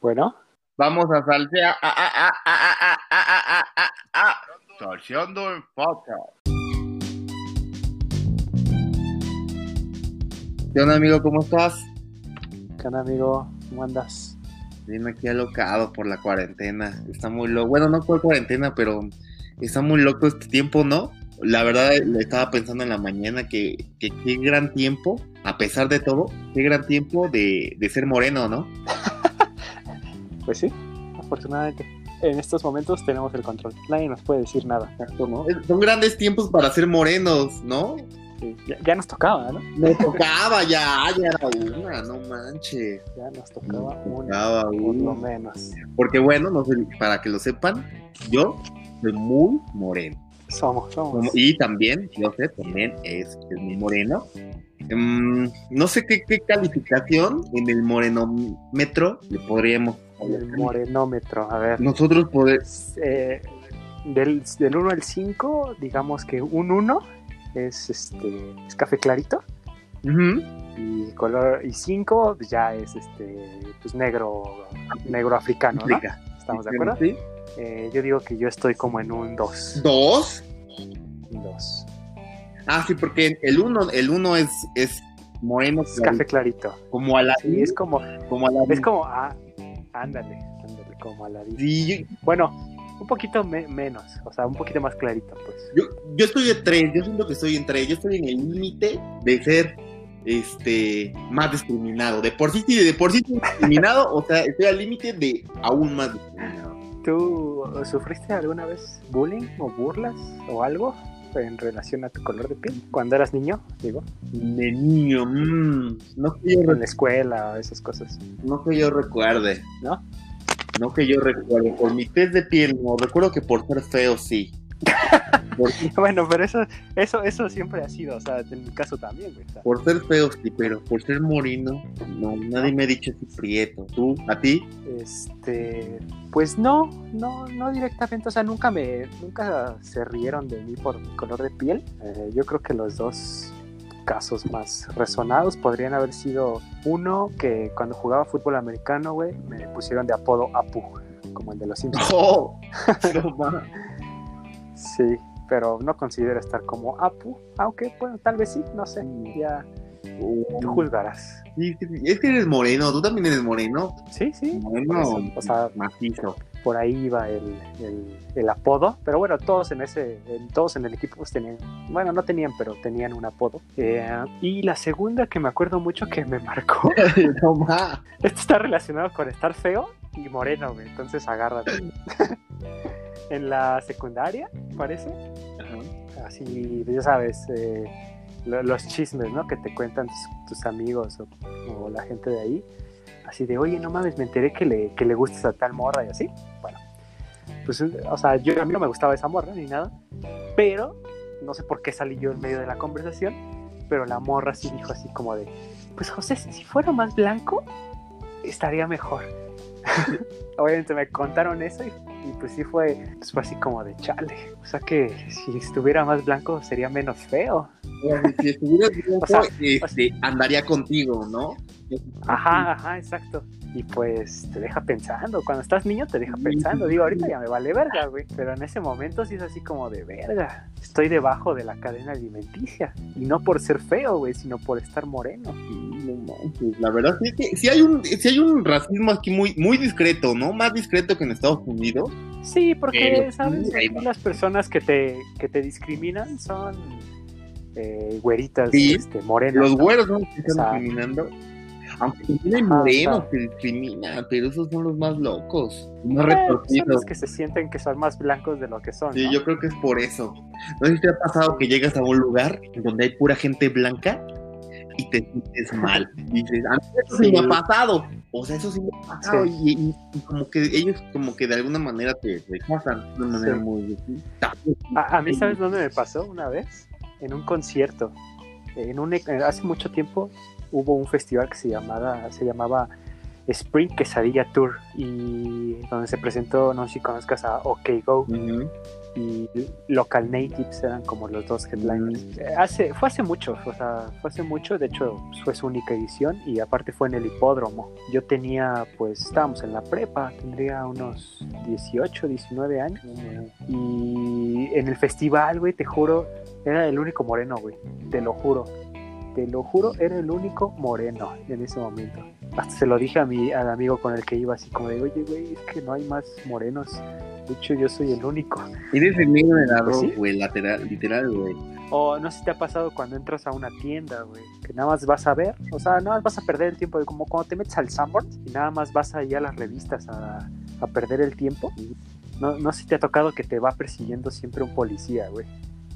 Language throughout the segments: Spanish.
Bueno. Vamos a saltear. Ah, ah, ah, Salseando en podcast. ¿Qué onda, amigo? ¿Cómo estás? ¿Qué onda, amigo? ¿Cómo andas? Bien aquí alocado por la cuarentena. Está muy loco. Bueno, no por cuarentena, pero está muy loco este tiempo, ¿no? La verdad, le estaba pensando en la mañana que, que qué gran tiempo, a pesar de todo, qué gran tiempo de ser moreno, ¿no? Pues sí, afortunadamente. En estos momentos tenemos el control. Nadie nos puede decir nada. Son grandes tiempos para ser morenos, ¿no? Sí, ya, ya nos tocaba, ¿no? Me tocaba ya, ya era una, no manches. Ya nos tocaba Me una, tocaba por lo menos. Porque bueno, no sé, para que lo sepan, yo soy muy moreno. Somos, somos. Y también, yo sé, también es, es muy moreno. Mm, no sé qué, qué calificación en el morenómetro le podríamos El morenómetro, a ver. Nosotros podemos... Eh, del, del 1 al 5, digamos que un 1 es este es café clarito y color y 5 ya es este pues negro negro africano, ¿no? ¿Estamos de acuerdo? ¿Sí? Eh, yo digo que yo estoy como en un 2. ¿Dos? Un 2. Ah, sí, porque el uno, el uno es, es moreno, Es café clarito. como a la Sí, es como como a la es como ah, ándale, ándale como a la Sí, yo, Bueno, un poquito me- menos, o sea, un poquito más clarito, pues. yo, yo estoy de tres, yo siento que estoy en tres, yo estoy en el límite de ser este más discriminado. De por sí, sí, de por sí discriminado, o sea, estoy al límite de aún más discriminado. ¿Tú sufriste alguna vez bullying o burlas o algo en relación a tu color de piel? Cuando eras niño, digo, De niño, mm, no que yo, en la escuela o esas cosas. no que yo recuerde. ¿No? No que yo recuerde. Por mi test de piel, no. Recuerdo que por ser feo, sí. Bueno, pero eso, eso, eso siempre ha sido, o sea, en mi caso también, güey. por ser feo, sí, pero por ser moreno, no. Nadie me ha dicho así prieto. ¿Tú? ¿A ti? Este, pues no, no, no directamente, o sea, nunca me, nunca se rieron de mí por mi color de piel. Eh, yo creo que los dos casos más resonados podrían haber sido uno que cuando jugaba fútbol americano, güey, me pusieron de apodo Apu, como el de los Simpsons. ¡Oh! Sí, pero no considero estar como Apu, aunque, bueno, tal vez sí, no sé, ya tú juzgarás. Es que eres moreno, tú también eres moreno. Sí, sí, Moreno, eso, o sea, macizo. por ahí iba el, el- el apodo, pero bueno, todos en ese, todos en el equipo pues tenían, bueno, no tenían, pero tenían un apodo. Eh, y la segunda que me acuerdo mucho que me marcó, no, esto está relacionado con estar feo y moreno, güey, entonces agárrate. en la secundaria, parece. Así, ya sabes, eh, lo- los chismes, ¿no? Que te cuentan tus, amigos o, la gente de ahí. Así de, oye, no mames, me enteré que le, que le gustas tal morra y así. Bueno, pues, o sea, yo, a mí no me gustaba esa morra ni nada, pero no sé por qué salí yo en medio de la conversación, pero la morra sí dijo así como de, pues José, si fuera más blanco, estaría mejor. Obviamente me contaron eso y, y pues sí fue, pues fue así como de chale. O sea que si estuviera más blanco sería menos feo. Bueno, Si estuvieras blanco, O sea, este, andaría contigo, ¿no? Ajá, ajá, exacto. Y pues te deja pensando. Cuando estás niño te deja pensando. Digo, ahorita ya me vale verga, güey. Pero en ese momento sí es así como de verga. Estoy debajo de la cadena alimenticia. Y no por ser feo, güey, sino por estar moreno. No La verdad sí, que sí hay un, sí hay un racismo aquí muy, muy discreto, ¿no? Más discreto que en Estados Unidos. Sí, porque, Pero, ¿sabes? las personas que te, que te discriminan son eh, güeritas, Sí, este, morenas. Los ¿no? güeros son los que O sea, están discriminando. Aunque Ajá, morenos que discriminan, pero esos son los más locos, más Eh, son retorcidos. los que se sienten que son más blancos de lo que son. Sí, ¿no? yo creo que es por eso. No sé si te ha pasado que llegas a un lugar donde hay pura gente blanca y te sientes mal. Y dices, a mí eso sí, Sí. me ha pasado. O sea, eso sí me ha pasado. Sí. Y, y- y como que ellos como que de alguna manera te rechazan de una manera muy... A, a mí, ¿sabes dónde me pasó una vez? En un concierto. En un, hace mucho tiempo hubo un festival que se llamaba, se llamaba Spring Quesadilla Tour y donde se presentó, no sé si conozcas a OK Go. Y Local Natives eran como los dos headliners. Hace, fue hace mucho, o sea, fue hace mucho, de hecho fue su única edición y aparte fue en el hipódromo. Yo tenía, pues estábamos en la prepa, tendría unos 18, 19 años y en el festival, güey, te juro, era el único moreno, güey, te lo juro. Te lo juro, era el único moreno en ese momento. Hasta se lo dije a mi al amigo con el que iba así como de, oye, güey, es que no hay más morenos. De hecho, yo soy el único. Eres el negro del arroz, ¿Sí? güey, lateral, literal, güey. O no sé si te ha pasado cuando entras a una tienda, güey, que nada más vas a ver, o sea, nada más vas a perder el tiempo, como cuando te metes al Sanborns y nada más vas ahí a las revistas a, a perder el tiempo. No, no sé si te ha tocado que te va persiguiendo siempre un policía, güey.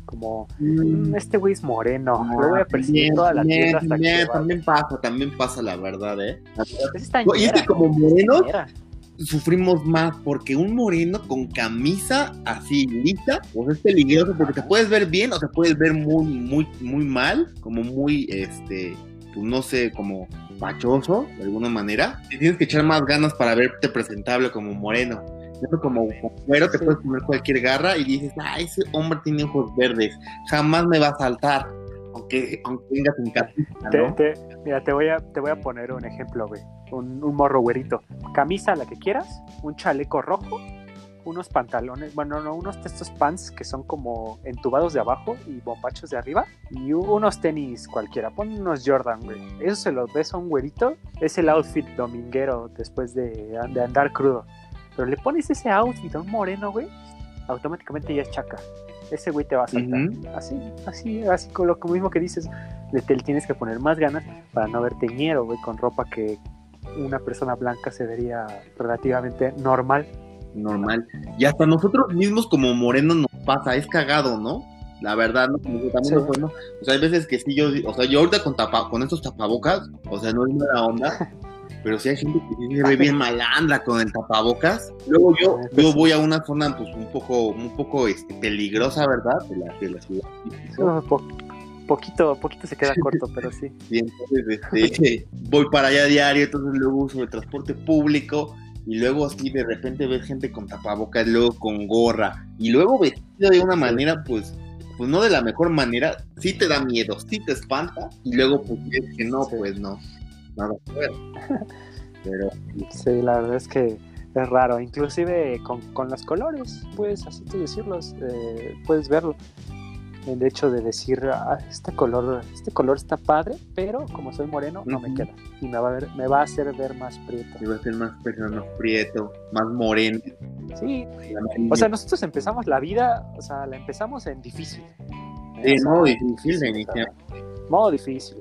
Como, "Mm, este güey es moreno, lo voy a perseguir toda la tienda hasta que también, se vaya". también pasa, también pasa la verdad, ¿eh? Y es que ñera, como güey, morenos, está ñera. sufrimos más porque un moreno con camisa así lista, pues es peligroso porque te puedes ver bien o te puedes ver muy, muy, muy mal, como muy, este, pues no sé, como pachoso de alguna manera. Te tienes que echar más ganas para verte presentable como moreno. Como güero te Sí. puedes poner cualquier garra y dices, ah, ese hombre tiene ojos verdes, jamás me va a saltar, aunque, aunque venga sin camisa, Te- ¿no? te- mira, te voy, a, te voy a poner un ejemplo, güey. Un, un morro güerito. Camisa, la que quieras, un chaleco rojo, unos pantalones, bueno, no, unos de estos pants que son como entubados de abajo y bombachos de arriba, y unos tenis cualquiera. Pon unos Jordan, güey. Eso se los ves a un güerito, es el outfit dominguero después de, de andar crudo. Pero le pones ese outfit a un moreno, güey, automáticamente ya es chaca. Ese güey te va a saltar. Así, así, así con lo mismo que dices, le te tienes que poner más ganas para no verte ñero, güey, con ropa que una persona blanca se vería relativamente normal. normal. Y hasta nosotros mismos como morenos nos pasa, es cagado, ¿no? La verdad, ¿no? También Sí. o sea, hay veces que sí, yo, o sea, yo ahorita con, tapa, con estos tapabocas, o sea, no es mala onda, pero sí hay gente que se ve bien malandra con el tapabocas. Luego yo, Ah, yo voy a una zona, pues, un poco, un poco este, peligrosa, ¿verdad? De la, de la ciudad. Po- poquito, poquito se queda corto, pero sí. Y entonces este, voy para allá a diario, entonces luego uso el transporte público y luego así de repente ves gente con tapabocas, luego con gorra y luego vestido de una manera pues pues no de la mejor manera, sí te da miedo, sí te espanta y luego pues ves que no, pues no, nada ver. Pero Sí, la verdad es que es raro. Inclusive con, con los colores, puedes así tú decirlos, eh, puedes verlo. El hecho de decir, ah, este color, este color está padre, pero como soy moreno, no me queda. Y me va a ver, me va a hacer ver más prieto. iba a ser más prieto, más moreno. Sí, o sea, nosotros empezamos la vida, o sea, la empezamos en difícil. Sí, sea, modo difícil iniciar. Modo difícil.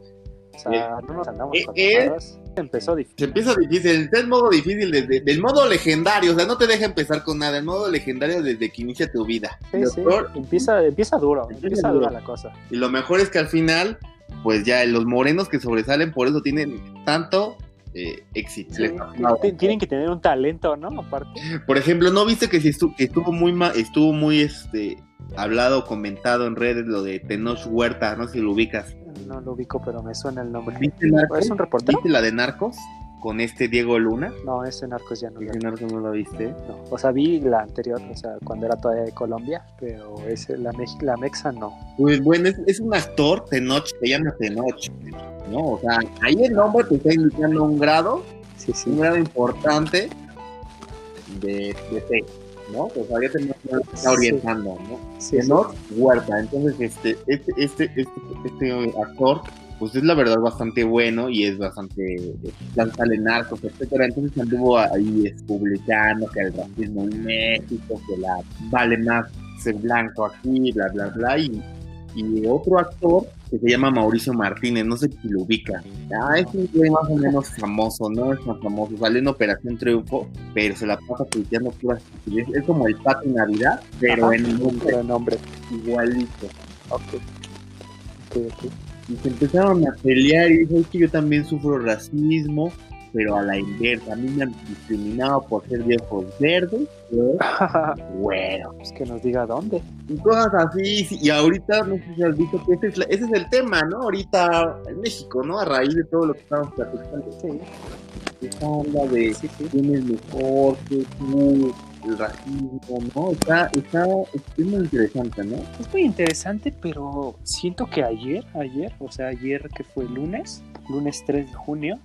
O sea, no nos andamos Eh, con eh. mamadas. Empezó difícil. Se empieza difícil, es el modo difícil desde del modo legendario, o sea, no te deja empezar con nada, el modo legendario desde que inicia tu vida. Sí, sí, Empieza, empieza duro, Empieza empieza duro. dura la cosa. Y lo mejor es que al final, pues ya los morenos que sobresalen por eso tienen tanto eh, éxito. Sí, tienen que tener un talento, ¿no? Aparte. Por ejemplo, ¿no viste que, si estu- que estuvo muy ma- estuvo muy este hablado, comentado en redes lo de Tenoch Huerta, no sé si lo ubicas? No lo ubico, pero me suena el nombre. ¿Viste, Narcos? ¿Es un reportero? ¿Viste la de Narcos? Con este Diego Luna. No, ese Narcos ya no lo ¿Ese Narcos no lo viste? no. O sea, vi la anterior, o sea, cuando era todavía de Colombia, pero ese, la, Mex- la Mexa no. Pues bueno, es, es un actor, Tenoch, se llama Tenoch. ¿no? O sea, ahí el nombre te está indicando un grado, Sí, un sí. grado importante de, de fe, ¿no? O sea, ya te está Sí. orientando, ¿no? sí. Tenoch Huerta. Entonces, este, este, este, este, este actor, pues es la verdad bastante bueno y es bastante sale narcos, etcétera. Entonces anduvo ahí es, publicando que el racismo en México, que la vale más ser blanco aquí, bla bla bla. Y, y otro actor que se llama Mauricio Martínez, no sé si lo ubica. Ah, es un güey más o menos famoso, no es tan famoso. Sale en Operación Triunfo, pero se la pasa tuiteando puras estupideces. Es como el Pati Navidad, pero Ajá, en nombre nombre. igualito. Ok. Ok, ok. Y se empezaron a pelear y dijo, es que yo también sufro racismo, pero a la inversa. A mí me han discriminado por ser de ojos verdes, pero bueno. pues que nos diga dónde. Y cosas así, sí, y ahorita, no sé si has visto que ese es, la- ese es el tema, ¿no? Ahorita en México, ¿no? A raíz de todo lo que estamos platicando. Sí, Esta onda de sí, sí. quién es mejor que tú, el racismo, ¿no? Está, está, es muy interesante, ¿no? Es muy interesante, pero siento que ayer, ayer, o sea, ayer que fue el lunes, lunes 3 de junio,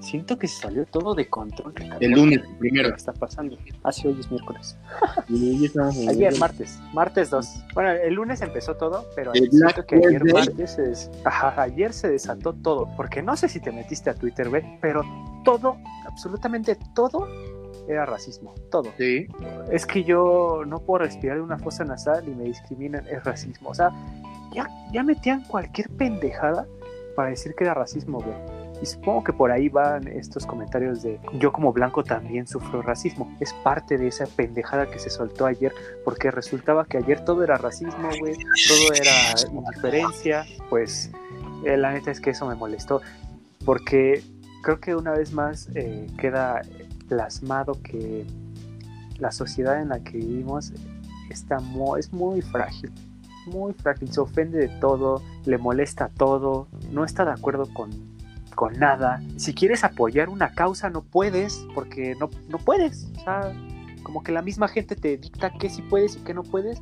siento que se salió todo de control. El lunes, primero. ¿Qué está pasando? Ah, sí, hoy es miércoles. Ayer, martes, martes 2. Bueno, el lunes empezó todo, pero El siento que ayer Friday. martes se des- Ajá, ayer se desató todo, porque no sé si te metiste a Twitter, güey, pero todo, absolutamente todo era racismo, todo. Sí. Es que yo no puedo respirar una fosa nasal y me discriminan, es racismo. O sea, ya, ya metían cualquier pendejada para decir que era racismo, güey. Y supongo que por ahí van estos comentarios de yo como blanco también sufro racismo. Es parte de esa pendejada que se soltó ayer, porque resultaba que ayer todo era racismo, güey, todo era indiferencia. Pues eh, la neta es que eso me molestó, porque creo que una vez más eh, queda plasmado que la sociedad en la que vivimos está es muy frágil, muy frágil, se ofende de todo, le molesta todo, no está de acuerdo con, con nada. Si quieres apoyar una causa no puedes, porque no, no puedes. O sea, como que la misma gente te dicta qué sí puedes y qué no puedes.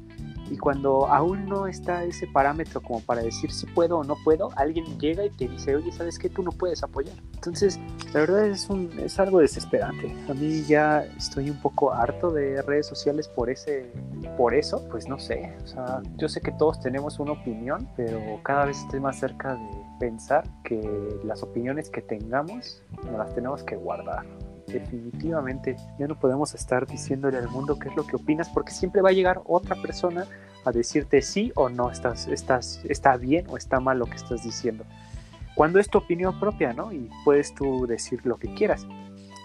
Y cuando aún no está ese parámetro como para decir si puedo o no puedo, alguien llega y te dice, oye, ¿sabes qué? Tú no puedes apoyar. Entonces, la verdad es, un, es algo desesperante. A mí ya estoy un poco harto de redes sociales por ese, por eso, pues no sé. O sea, yo sé que todos tenemos una opinión, pero cada vez estoy más cerca de pensar que las opiniones que tengamos nos las tenemos que guardar. Definitivamente, ya no podemos estar diciéndole al mundo qué es lo que opinas, porque siempre va a llegar otra persona a decirte sí o no, estás, estás, está bien o está mal lo que estás diciendo. Cuando es tu opinión propia, ¿no? Y puedes tú decir lo que quieras.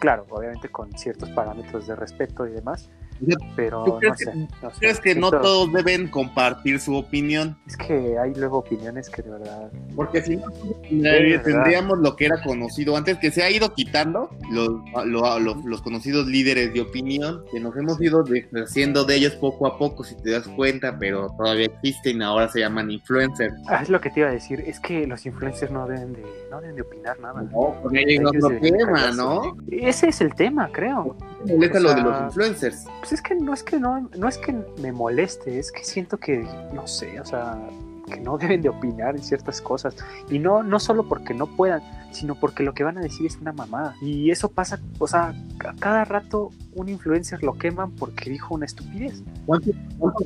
Claro, obviamente con ciertos parámetros de respeto y demás, pero ¿Tú crees no sé. que- no sé. ¿Crees que no Siento- todos deben compartir su opinión? Es que hay luego opiniones que de verdad... Porque si no, tendríamos lo que era conocido antes, que se ha ido quitando los, lo- los, los conocidos líderes de opinión, que nos hemos ido deshaciendo de ellos poco a poco, si te das cuenta, pero todavía existen, ahora se llaman influencers. Ah, es lo que te iba a decir, es que los influencers no deben de, no deben de opinar nada. No, porque Ellos otro tema. ¿no? Ese es el tema, creo. Me molesta O lo de los influencers. Pues es que no es que no, no es que me moleste, es que siento que, no sé, o sea, que no deben de opinar en ciertas cosas. Y no, no solo porque no puedan, sino porque lo que van a decir es una mamada. Y eso pasa, o sea, a cada rato un influencer lo queman porque dijo una estupidez. ¿Cuántos,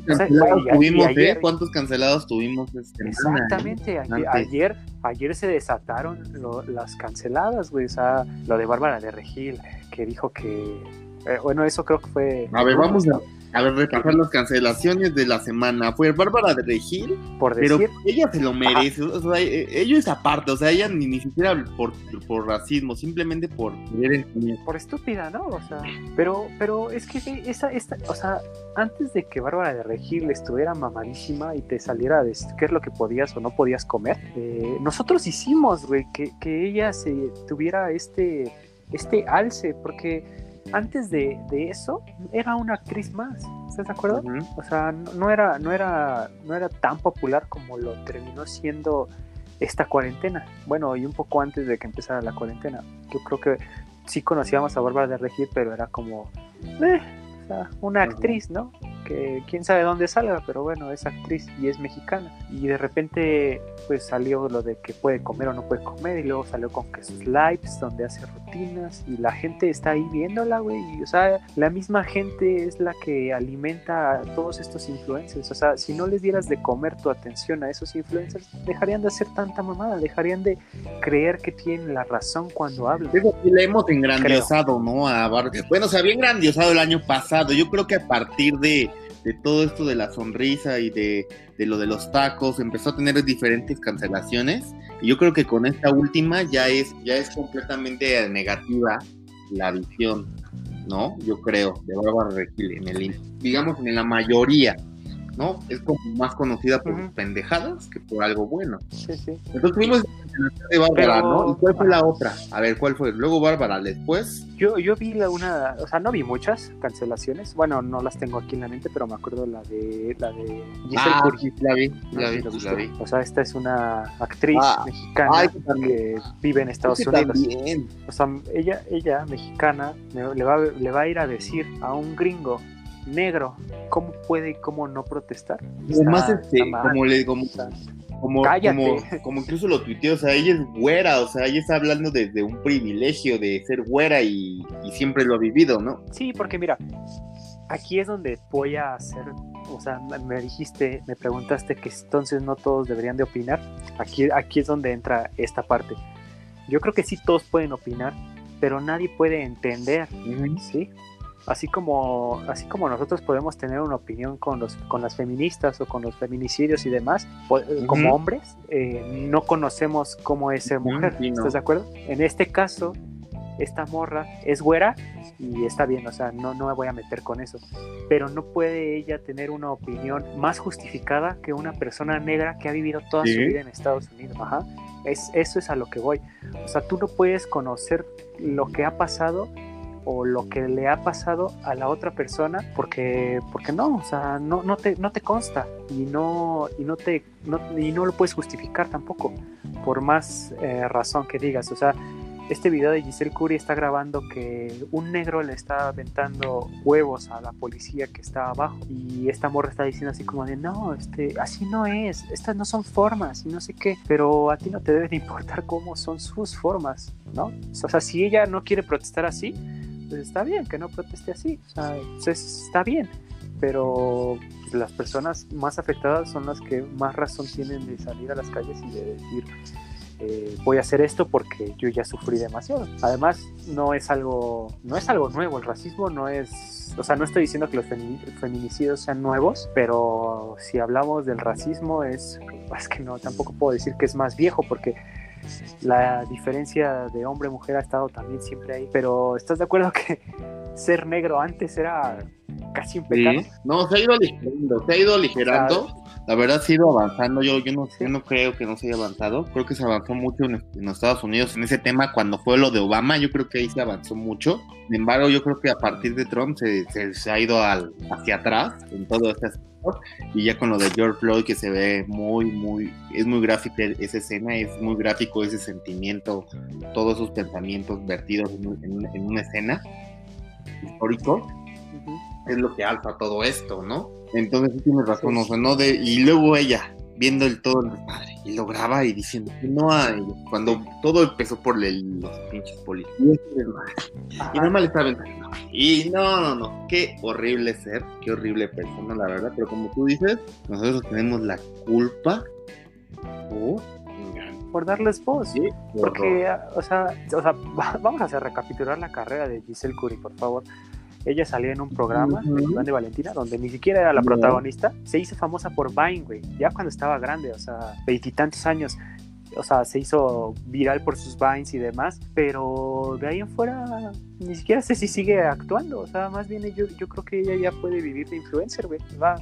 cancelados tuvimos, ayer- eh? ¿Cuántos cancelados tuvimos? Este, Exactamente, ayer, ayer, ayer se desataron lo- las canceladas, güey, o sea, lo de Bárbara de Regil, que dijo que, eh, bueno, eso creo que fue... A ver, vamos a, a ver, repasar las cancelaciones de la semana. Fue Bárbara de Regil, Por pero decir, ella se lo merece. O sea, ello es aparte, o sea, ella ni, ni siquiera por, por racismo, simplemente por por estúpida, ¿no? O sea, pero, pero es que esa, esta, o sea, antes de que Bárbara de Regil estuviera mamadísima y te saliera a decir qué es lo que podías o no podías comer, eh, nosotros hicimos, güey, que, que ella se tuviera este, este alce, porque antes de, de eso era una actriz más, ¿estás de acuerdo? O sea, no, no era, no era, no era tan popular como lo terminó siendo esta cuarentena. Bueno, y un poco antes de que empezara la cuarentena. Yo creo que sí conocíamos a Bárbara de Regil, pero era como eh, o sea, una actriz, ¿no? Que quién sabe dónde salga, pero bueno, es actriz y es mexicana. Y de repente, pues salió lo de que puede comer o no puede comer, y luego salió con que sus lives donde hace rutinas, y la gente está ahí viéndola, güey. Y, o sea, la misma gente es la que alimenta a todos estos influencers. O sea, si no les dieras de comer tu atención a esos influencers, dejarían de hacer tanta mamada, dejarían de creer que tienen la razón cuando hablan. Le hemos engrandizado, ¿no? A Bar- Bueno, se había engrandizado el año pasado. Yo creo que a partir de, de todo esto de la sonrisa y de, de lo de los tacos, empezó a tener diferentes cancelaciones. Y yo creo que con esta última ya es, ya es completamente negativa la visión, ¿no? Yo creo, de Bárbara Regil, en el, digamos, en la mayoría, ¿no? Es como más conocida por Ujú. pendejadas que por algo bueno. Sí, sí. Entonces tuvimos la cancelación de Bárbara, Pero- ¿no? ¿Y cuál fue la otra? A ver, ¿cuál fue? Luego Bárbara, después. Yo, yo vi la una, o sea, no vi muchas cancelaciones. Bueno, no las tengo aquí en la mente, pero me acuerdo la de la de Giselle ah, Curry. la vi, No la vi, si la vi. O sea, esta es una actriz Ah, mexicana ay, que vive en Estados Unidos. también. O sea, ella, ella mexicana, me- le va, le va a ir a decir a un gringo negro, ¿cómo puede y cómo no protestar? Además, este, como le, como, como, como, como incluso lo tuiteó, o sea, ella es güera, o sea, ella está hablando desde un privilegio de ser güera y, y siempre lo ha vivido, ¿no? Sí, porque mira, aquí es donde voy a hacer, o sea, me- me dijiste, me preguntaste que entonces no todos deberían de opinar. Aquí, aquí es donde entra esta parte. Yo creo que sí todos pueden opinar, pero nadie puede entender, ¿sí? Así como, así como nosotros podemos tener una opinión con, los, con las feministas o con los feminicidios y demás, eh, como hombres, eh, no conocemos cómo es ser mujer. no. ¿Estás de acuerdo? En este caso, esta morra es güera y está bien, o sea, no, no me voy a meter con eso. Pero no puede ella tener una opinión más justificada que una persona negra que ha vivido toda su vida en Estados Unidos. Ajá. Es, eso es a lo que voy. O sea, tú no puedes conocer lo que ha pasado o lo que le ha pasado a la otra persona porque porque no o sea no, no te no te consta y no y no te no, y no lo puedes justificar tampoco por más eh, razón que digas o sea este video de Giselle Curry está grabando que un negro le está aventando huevos a la policía que está abajo y esta morra está diciendo así como de no, este, así no es, estas no son formas y no sé qué, pero a ti no te debe de importar cómo son sus formas, ¿no? O sea, si ella no quiere protestar así, pues está bien que no proteste así, o sea, pues está bien, pero pues, las personas más afectadas son las que más razón tienen de salir a las calles y de decir eh, voy a hacer esto porque yo ya sufrí demasiado. Además, no es algo, no es algo nuevo. El racismo no es, o sea, no estoy diciendo que los femi- feminicidios sean nuevos, pero si hablamos del racismo es, es que no, tampoco puedo decir que es más viejo porque la diferencia de hombre mujer ha estado también siempre ahí. Pero ¿estás de acuerdo que ser negro antes era casi un pecado? Sí. No, se ha ido aligerando, se ha ido aligerando. La verdad se ha ido avanzando. Yo, yo, no, yo no creo que no se haya avanzado. Creo que se avanzó mucho en, en los Estados Unidos en ese tema cuando fue lo de Obama. Yo creo que ahí se avanzó mucho. Sin embargo, yo creo que a partir de Trump se, se, se ha ido al, hacia atrás en todo este aspecto. Y ya con lo de George Floyd, que se ve muy, muy, es muy gráfica esa escena, es muy gráfico ese sentimiento, todos esos pensamientos vertidos en, en, en una escena histórico es lo que alza todo esto, ¿no? Entonces sí tienes razón, o sea, no de, y luego ella viendo el todo el desmadre y lo graba y diciendo que no hay, cuando todo empezó por el- los pinches policías y nada más le estaba aventando. Y no, no, no, qué horrible ser, qué horrible persona, la verdad, pero como tú dices, nosotros tenemos la culpa por por darles voz. Sí, Porque, ah, o sea, o sea, va- vamos a hacer recapitular la carrera de Giselle Curry, por favor. Ella salía en un programa de. Iván de Valentina, donde ni siquiera era la protagonista. Se hizo famosa por Vine, güey. Ya cuando estaba grande, o sea, veintitantos años. O sea, se hizo viral por sus Vines y demás. Pero de ahí en fuera, ni siquiera sé si sigue actuando. O sea, más bien yo, yo creo que ella ya puede vivir de influencer, güey. Va,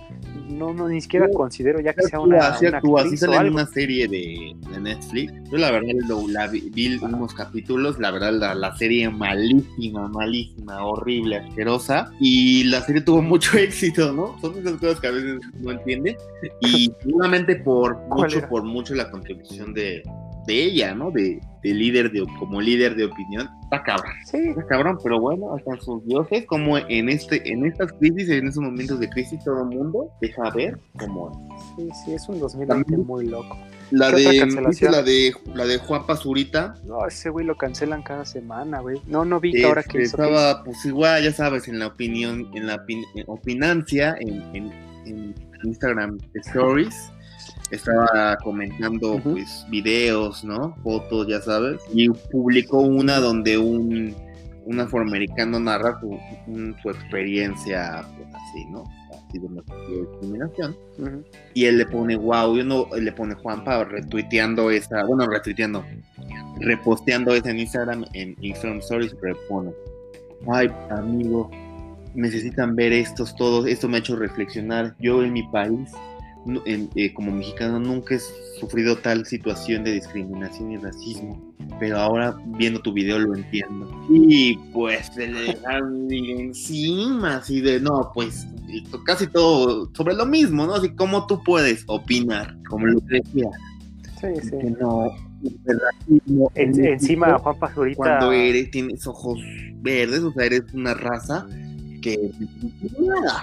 No, no, ni siquiera considero ya que sea una, sí una actúa, sí actriz sale en una serie de, de Netflix. Yo la verdad lo, la vi, vi unos capítulos, la verdad la, la serie malísima, malísima, horrible, asquerosa. Y la serie tuvo mucho éxito, ¿no? Son esas cosas que a veces no entiende. Y seguramente por ¿Cuál mucho, por mucho la contribución de, de ella, ¿no? De, de líder, de, como líder de opinión. Está cabrón. Sí, Está cabrón, pero bueno, hasta sus dioses, como en este, en estas crisis, en esos momentos de crisis, todo el mundo deja ver cómo es. sí, sí, es un 2020 También- muy loco. La ¿Qué otra de, la de la de Juan Pazurita? No, ese güey lo cancelan cada semana, güey. No, no vi que ahora que hizo. que hizo. estaba, pues igual, ya sabes, en la opinión, en la opin- en opinancia, en, en, en Instagram Stories, estaba comentando pues videos, ¿no? Fotos, ya sabes, y publicó una donde un, un afroamericano narra su, un- su experiencia, pues así, ¿no? Así de de discriminación. Y él le pone, wow, yo no, él le pone Juanpa retuiteando esa, bueno, retuiteando, reposteando esa en Instagram, en Instagram Stories, repone, ay, amigo, necesitan ver estos todos, esto me ha hecho reflexionar, yo en mi país, eh, como mexicano, nunca he sufrido tal situación de discriminación y racismo, pero ahora viendo tu video lo entiendo. Y pues se le encima, así de, no, pues casi todo sobre lo mismo, ¿no? Así como tú puedes opinar, como lo que decía, Sí, sí. que no, el racismo En- en encima, Juan Pazurita. cuando eres, tienes ojos verdes, o sea, eres una raza que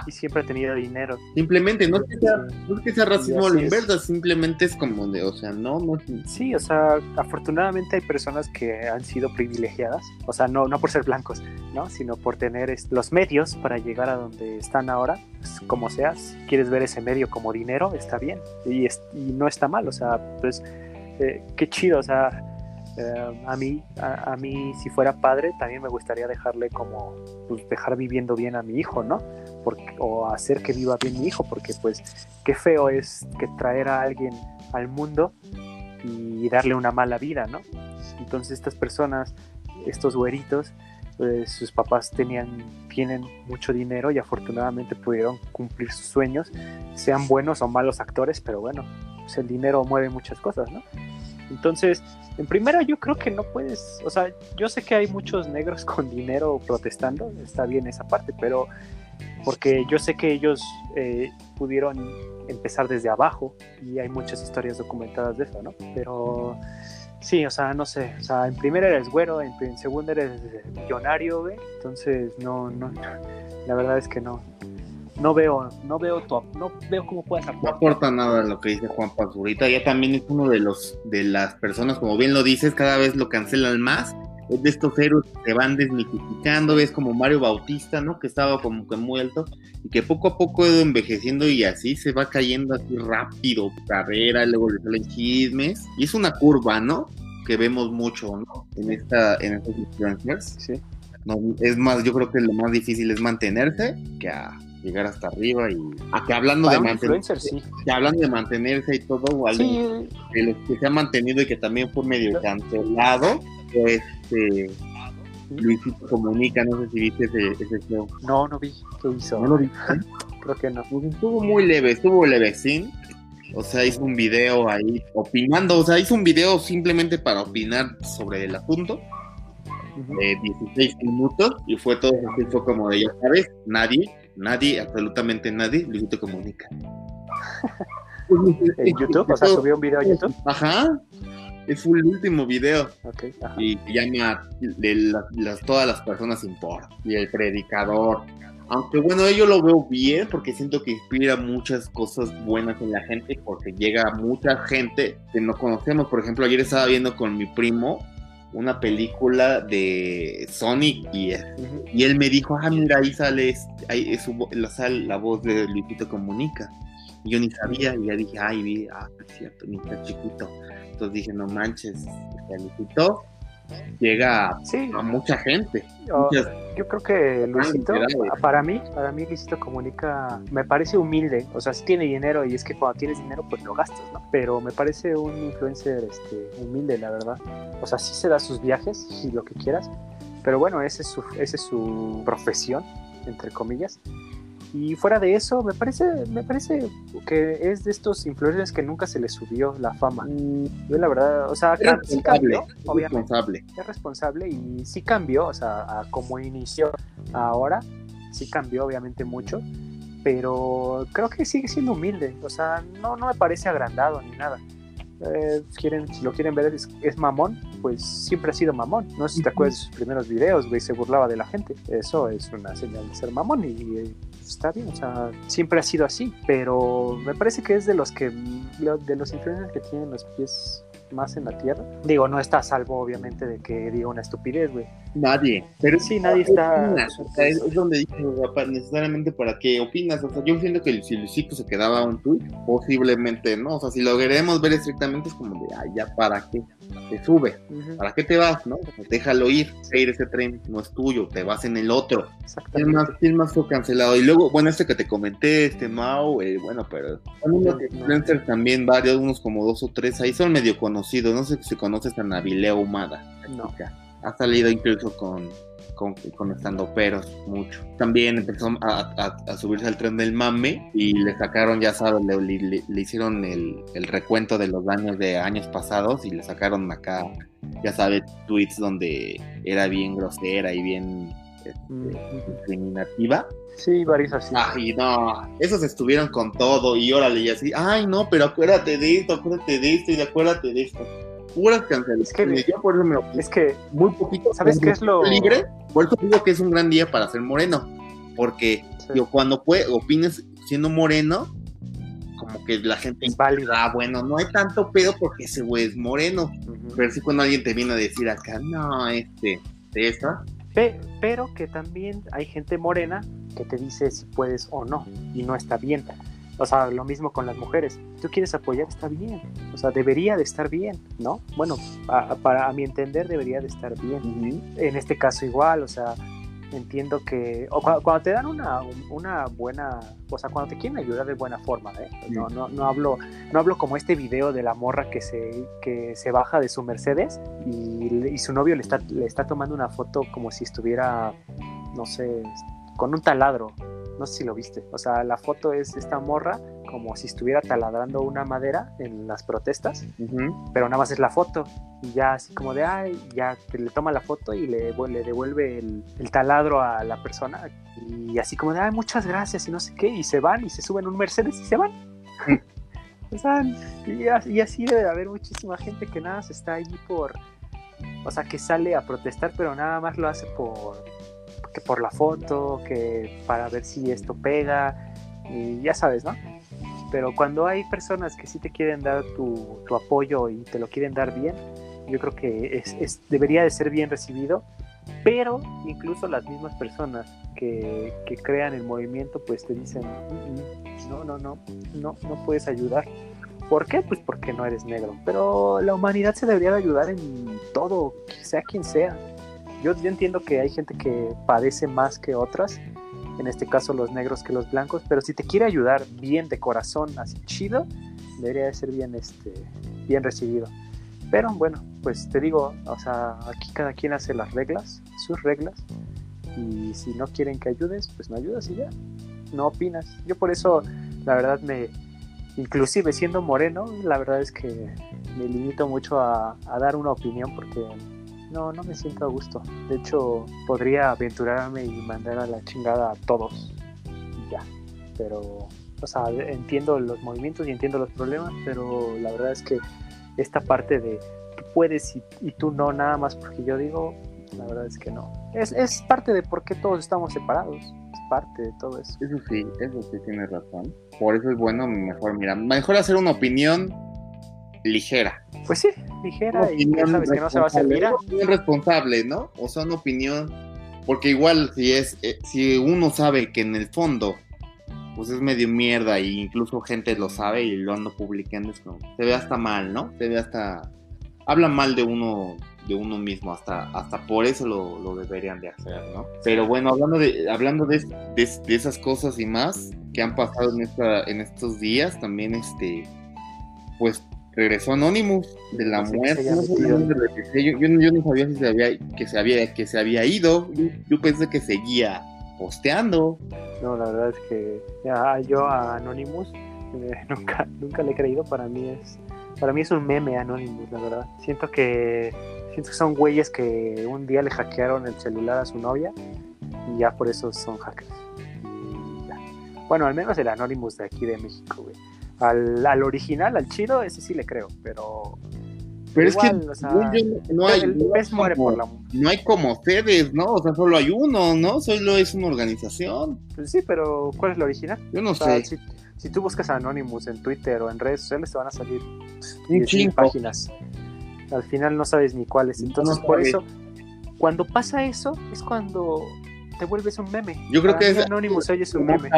Y siempre ha tenido dinero. Simplemente, no es que sea, no es que sea racismo a la inversa, simplemente es como de, o sea, no, no Sí, o sea, afortunadamente hay personas que han sido privilegiadas, o sea, no, no por ser blancos, ¿no? Sino por tener los medios para llegar a donde están ahora, pues, como seas, quieres ver ese medio como dinero, está bien, y, y no está mal, o sea, pues, eh, qué chido, o sea, eh, a mí, a, mí si fuera padre también me gustaría dejarle como, pues dejar viviendo bien a mi hijo, ¿no? Porque, o hacer que viva bien mi hijo, porque pues qué feo es que traer a alguien al mundo y darle una mala vida, ¿no? Entonces estas personas, estos güeritos, pues, sus papás tenían, tienen mucho dinero y afortunadamente pudieron cumplir sus sueños, sean buenos o malos actores, pero bueno, pues el dinero mueve muchas cosas, ¿no? Entonces, en primera yo creo que no puedes, o sea, yo sé que hay muchos negros con dinero protestando, está bien esa parte, pero porque yo sé que ellos eh, pudieron empezar desde abajo y hay muchas historias documentadas de eso, ¿no? Pero sí, o sea, no sé, o sea, en primera eres güero, en, en segunda eres millonario, güey, entonces no, no, la verdad es que no, no veo, no veo tu, no veo cómo puedes aportar. No aporta nada lo que dice Juan Pazurita, ya también es uno de los de las personas, como bien lo dices, cada vez lo cancelan más. Es de estos héroes que se van desmitificando, ves como Mario Bautista, ¿no? Que estaba como que muy alto y que poco a poco ha ido envejeciendo y así se va cayendo así rápido, carrera, luego le salen chismes. Y es una curva, ¿no? Que vemos mucho, ¿no? En esta, en estos influencers. Sí. No, es más, yo creo que lo más difícil es mantenerse que a llegar hasta arriba y a que hablando de mantenerse sí. que hablando de mantenerse y todo algo de los que se ha mantenido y que también fue medio cancelado este Luisito Comunica no sé si viste ese, ese show. No no vi. Qué hizo no lo vi creo que no. Pues estuvo muy leve estuvo levecín. O sea, hizo un video ahí opinando, o sea, hizo un video simplemente para opinar sobre el asunto de 16 minutos y fue todo así, fue como de, ya sabes, nadie nadie, absolutamente nadie, Luisito Comunica. ¿En YouTube? O sea, subió un video a YouTube. Ajá. Es el último video. Okay, y llama de las, todas las personas importan. Y el predicador. Aunque bueno, yo lo veo bien porque siento que inspira muchas cosas buenas en la gente porque llega mucha gente que no conocemos. Por ejemplo, ayer estaba viendo con mi primo una película de Sonic y, y él me dijo, ah, mira, ahí sale, ahí es la, sale la voz de Luisito Comunica. Y yo ni sabía, y ya dije, ay, vi, ah, es cierto, ni está chiquito. Entonces dije, no manches, Luisito llega a mucha gente. Yo creo que Luisito, para mí, para mí Luisito Comunica, me parece humilde, o sea, si tiene dinero y es que cuando tienes dinero pues lo gastas, ¿no? Pero me parece un influencer este, humilde, la verdad. O sea, sí se da sus viajes y lo que quieras, pero bueno, ese es su, esa es su profesión, entre comillas. Y fuera de eso, me parece, me parece que es de estos influencers que nunca se les subió la fama. Yo la verdad, o sea, sí cambió, obviamente. Responsable. Es responsable y sí cambió, o sea, a como inició ahora, sí cambió obviamente mucho, pero creo que sigue siendo humilde, o sea, no, no me parece agrandado ni nada. Eh, quieren, si lo quieren ver es, es, mamón, pues siempre ha sido mamón. No sé si te acuerdas de sus primeros videos, güey, se burlaba de la gente. Eso es una señal de ser mamón y, está bien, o sea, siempre ha sido así, pero me parece que es de los que, de los influencers que tienen los pies más en la tierra. Digo, no está a salvo, obviamente, de que diga una estupidez, güey. Nadie. Pero sí, nadie está. es, donde dije, necesariamente para qué opinas. O sea, yo entiendo que si Luisito se quedaba un tweet, posiblemente no. O sea, si lo queremos ver estrictamente, es como de, ay, ya para qué te sube. ¿Para qué te vas, no? déjalo ir. Ir ese tren no es tuyo, te vas en el otro. Es más, es más fue cancelado. Y luego, bueno, este que te comenté, este Mao, eh, bueno, pero unos influencers también, varios, unos como dos o tres ahí son medio conocidos. No sé si conoces a Navileo Humada. No ha salido incluso con, con, con estando peros mucho. También empezó a, subirse al tren del mame y le sacaron, ya sabes, le, hicieron el, recuento de los daños de años pasados y le sacaron acá, ya sabes, tweets donde era bien grosera y bien este, discriminativa. Sí, varios así. Ay, no, esos estuvieron con todo y órale, y así, ay, no, pero acuérdate de esto, acuérdate de esto y acuérdate de esto puras cancelaciones. Es que, por eso me es que muy poquito. ¿Sabes qué es lo libre? Por eso digo que es un gran día para ser moreno. porque yo cuando puede, opines siendo moreno, como que la gente es válida. Ah, bueno, no hay tanto pedo porque ese güey es moreno. Pero sí cuando alguien te viene a decir acá, no, este, de esta. pero que también hay gente morena que te dice si puedes o no, y no está bien. O sea, lo mismo con las mujeres. Tú quieres apoyar, está bien. O sea, debería de estar bien, ¿no? Bueno, para a mi entender debería de estar bien. En este caso igual, o sea, entiendo que o cuando, te dan una, una, buena, o sea, cuando te quieren ayudar de buena forma, ¿eh? no, no, no, hablo, no hablo como este video de la morra que se, que se baja de su Mercedes y, y su novio le está, le está tomando una foto como si estuviera, no sé, con un taladro. No sé si lo viste. O sea, la foto es esta morra como si estuviera taladrando una madera en las protestas, pero nada más es la foto. Y ya así como de, ay, ya le toma la foto y le, le devuelve el, taladro a la persona. Y así como de, ay, muchas gracias y no sé qué. Y se van y se suben un Mercedes y se van. o sea, y, así debe de haber muchísima gente que nada se está allí por, o sea, que sale a protestar, pero nada más lo hace por, que por la foto, que para ver si esto pega. Y ya sabes, ¿no? pero cuando hay personas que sí te quieren dar tu, apoyo y te lo quieren dar bien, yo creo que debería de ser bien recibido, pero incluso las mismas personas que, crean el movimiento pues te dicen, mm, mm, no, no, no, no, no puedes ayudar. ¿Por qué? Pues porque no eres negro. Pero la humanidad se debería de ayudar en todo, sea quien sea. Yo, yo entiendo que hay gente que padece más que otras, en este caso los negros que los blancos, pero si te quiere ayudar bien de corazón, así chido, debería de ser bien, este, bien recibido. Pero bueno, pues te digo, o sea, aquí cada quien hace las reglas, sus reglas, y si no quieren que ayudes, pues no ayudas y ya, no opinas. Yo por eso, la verdad, me, inclusive siendo moreno, la verdad es que me limito mucho a, a dar una opinión porque no, no me siento a gusto. De hecho, podría aventurarme y mandar a la chingada a todos. Y ya. Pero, o sea, entiendo los movimientos y entiendo los problemas, pero la verdad es que esta parte de tú puedes y, tú no, nada más porque yo digo, la verdad es que no. Es, es parte de por qué todos estamos separados. Es parte de todo eso. Eso sí, eso sí tienes razón. Por eso es bueno, mejor, mira, mejor hacer una opinión ligera. Pues sí, ligera y sabes que no se va a hacer mirar. responsable, ¿no? O sea, una opinión, porque igual si es, eh, si uno sabe que en el fondo pues es medio mierda e incluso gente lo sabe y lo anda publicando, es como, se ve hasta mal, ¿no? Se ve hasta, habla mal de uno de uno mismo, hasta, hasta por eso lo, deberían de hacer, ¿no? Pero bueno, hablando de, hablando de, de, esas cosas y más que han pasado en, esta, en estos días, también este, pues regresó Anonymous de la muerte. yo, no sabía si se había, que, se había, que se había ido. Yo, pensé que seguía posteando. No, la verdad es que ya, yo a Anonymous eh, nunca, nunca le he creído. Para mí es para mí es un meme Anonymous, la verdad. Siento que, siento que son güeyes que un día le hackearon el celular a su novia y ya por eso son hackers. Bueno, al menos el Anonymous de aquí de México, güey. Al, al original, al chido, ese sí le creo, pero. Pero es que no hay. no hay como sedes, ¿no? O sea, solo hay uno, ¿no? Solo es una organización. Pues sí, pero ¿cuál es la original? Yo no sé. Si, tú buscas Anonymous en Twitter o en redes sociales, te van a salir 10 páginas. Al final no sabes ni cuáles. Entonces, por eso, cuando pasa eso, es cuando te vuelves un meme. Yo creo que es Anonymous hoy es un meme.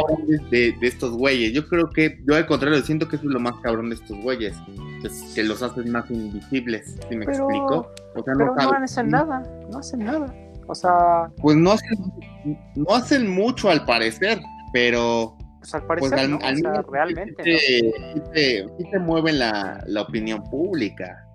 De, de, estos güeyes. Yo creo que, yo al contrario, siento que es lo más cabrón de estos güeyes. Que, los hacen más invisibles, si me explico. O sea, no, no hacen nada, no hacen nada. O sea. Pues no hacen, no hacen mucho al parecer, pero. Pues al parecer, pues, al, o realmente. Sí te, te, mueven la, la opinión pública.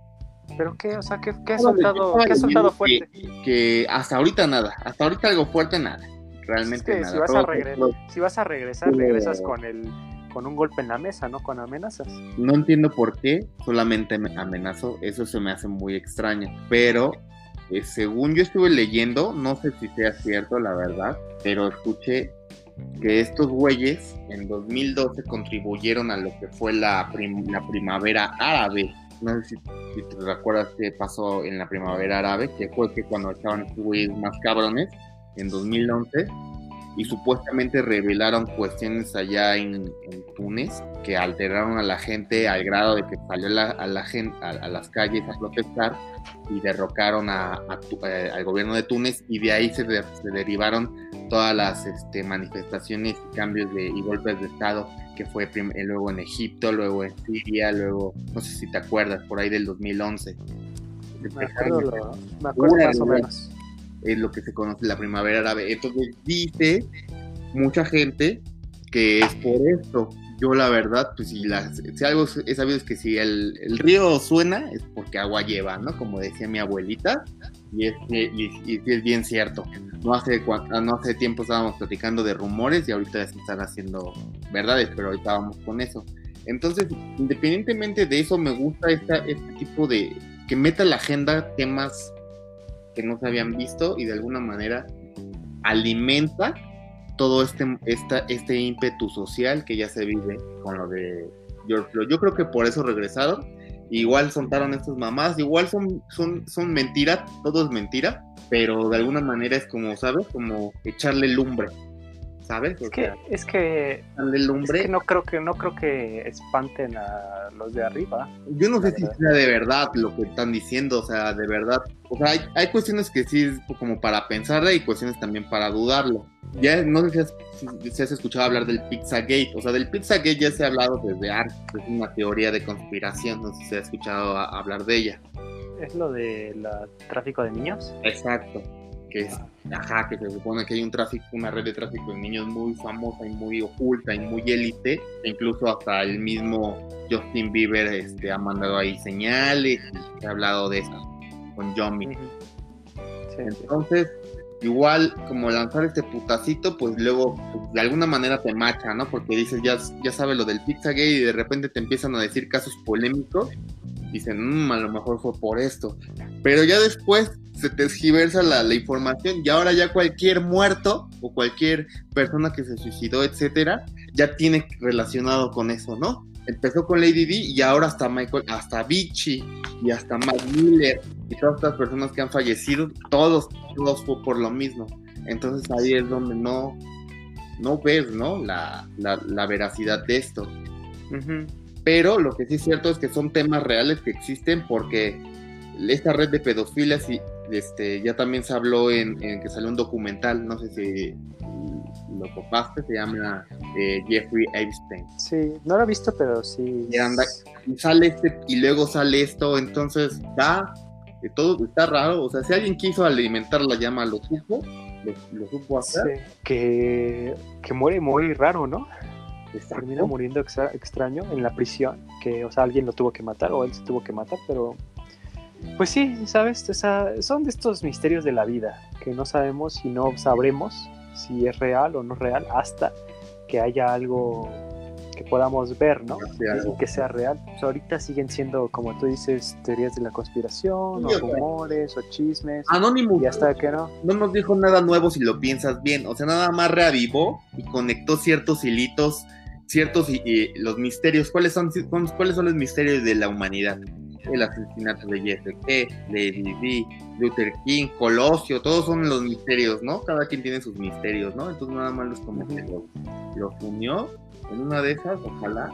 ¿Pero qué? O sea, ¿qué, qué ha soltado, ¿qué ha soltado fuerte? Que, hasta ahorita nada, hasta ahorita algo fuerte nada, realmente nada. Si vas, a regresar, si vas a regresar, regresas con el con un golpe en la mesa, ¿no? Con amenazas. No entiendo por qué solamente amenazó, eso se me hace muy extraño, pero eh, según yo estuve leyendo, no sé si sea cierto la verdad, pero escuché que estos güeyes en 2012 contribuyeron a lo que fue la, la primavera árabe no sé si, te recuerdas qué pasó en la primavera árabe, que fue que cuando estaban güeyes más cabrones, en 2011, y supuestamente revelaron cuestiones allá en, Túnez que alteraron a la gente al grado de que salió a, la gente, a, las calles a protestar y derrocaron a, eh, al gobierno de Túnez y de ahí se, derivaron todas las este, manifestaciones y cambios de, y golpes de Estado que fue eh, luego en Egipto, luego en Siria, luego, no sé si te acuerdas, por ahí del 2011. Me acuerdo, me acuerdo más o menos es lo que se conoce la primavera árabe. Entonces dice mucha gente que es por esto. Yo la verdad, pues si, si algo he sabido es que si el, río suena es porque agua lleva, ¿no? Como decía mi abuelita, y es, y, es bien cierto. No hace, no hace tiempo estábamos platicando de rumores y ahorita se están haciendo verdades, pero ahorita vamos con eso. Entonces, independientemente de eso, me gusta este tipo de que meta la agenda temas que no se habían visto y de alguna manera alimenta todo este, esta, este ímpetu social que ya se vive con lo de George Floyd. Yo creo que por eso regresaron. Igual soltaron estas mamás, igual son, son, son mentira, todo es mentira, pero de alguna manera es como, ¿sabes? Como echarle lumbre ¿sabes? Es que, es que, no creo que no creo que espanten a los de arriba. Yo no sé si sea de verdad lo que están diciendo, o sea, de verdad. O sea, hay, cuestiones que sí es como para pensarle y cuestiones también para dudarlo. Ya no sé si has, escuchado hablar del Pizzagate, o sea, del Pizzagate ya se ha hablado desde antes, es una teoría de conspiración, no sé si se ha escuchado hablar de ella. ¿Es lo del tráfico de niños? Exacto que es, ajá, que se supone que hay un tráfico, una red de tráfico de niños muy famosa y muy oculta y muy élite, e incluso hasta el mismo Justin Bieber este, ha mandado ahí señales y ha hablado de eso con Yomi. Entonces, igual como lanzar este putacito, pues luego pues, de alguna manera te macha, ¿no? Porque dices, ya, ya sabes lo del pizza gay y de repente te empiezan a decir casos polémicos. Dicen, mmm, a lo mejor fue por esto. Pero ya después se te esquiversa la, la, información y ahora ya cualquier muerto o cualquier persona que se suicidó, etcétera, ya tiene relacionado con eso, ¿no? Empezó con Lady D y ahora hasta Michael, hasta Vichy y hasta Matt Miller y todas estas personas que han fallecido, todos, todos fue por lo mismo. Entonces ahí es donde no, no ves, ¿no? La, la, veracidad de esto. Pero lo que sí es cierto es que son temas reales que existen porque esta red de pedofilia este, ya también se habló en, que salió un documental, no sé si lo copaste, se llama eh, Jeffrey Epstein. Sí, no lo he visto, pero sí. Y, sale este, y luego sale esto, entonces está, todo está raro, o sea, si alguien quiso alimentar la llama, lo supo, lo, supo hacer. que, que muere muy raro, ¿no? Termina muriendo extraño en la prisión, que, o sea, alguien lo tuvo que matar o él se tuvo que matar, pero pues sí, ¿sabes? son de estos misterios de la vida que no sabemos y no sabremos si es real o no real hasta que haya algo que podamos ver, ¿no? Y que sea real. Pues ahorita siguen siendo, como tú dices, teorías de la conspiración, o rumores, o chismes. Anónimo. Y hasta que no. No nos dijo nada nuevo si lo piensas bien. O sea, nada más reavivó y conectó ciertos hilitos, ciertos y, los misterios. ¿Cuáles son, ¿Cuáles son los misterios de la humanidad? El asesinato de JFK, Lady D, Luther King, Colosio, todos son los misterios, ¿no? Cada quien tiene sus misterios, ¿no? Entonces nada más los como que los, unió en una de esas, ojalá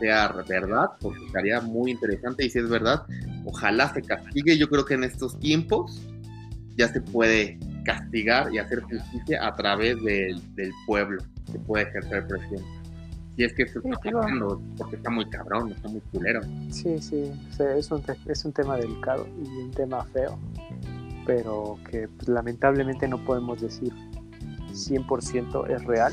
sea verdad, porque estaría muy interesante y si es verdad, ojalá se castigue. Yo creo que en estos tiempos ya se puede castigar y hacer justicia a través del pueblo, se puede ejercer presión. Y es que esto está pasando, porque está muy cabrón, está muy culero. Sí, sí, es, un, es un tema delicado y un tema feo, pero que pues, lamentablemente no podemos decir 100% es real.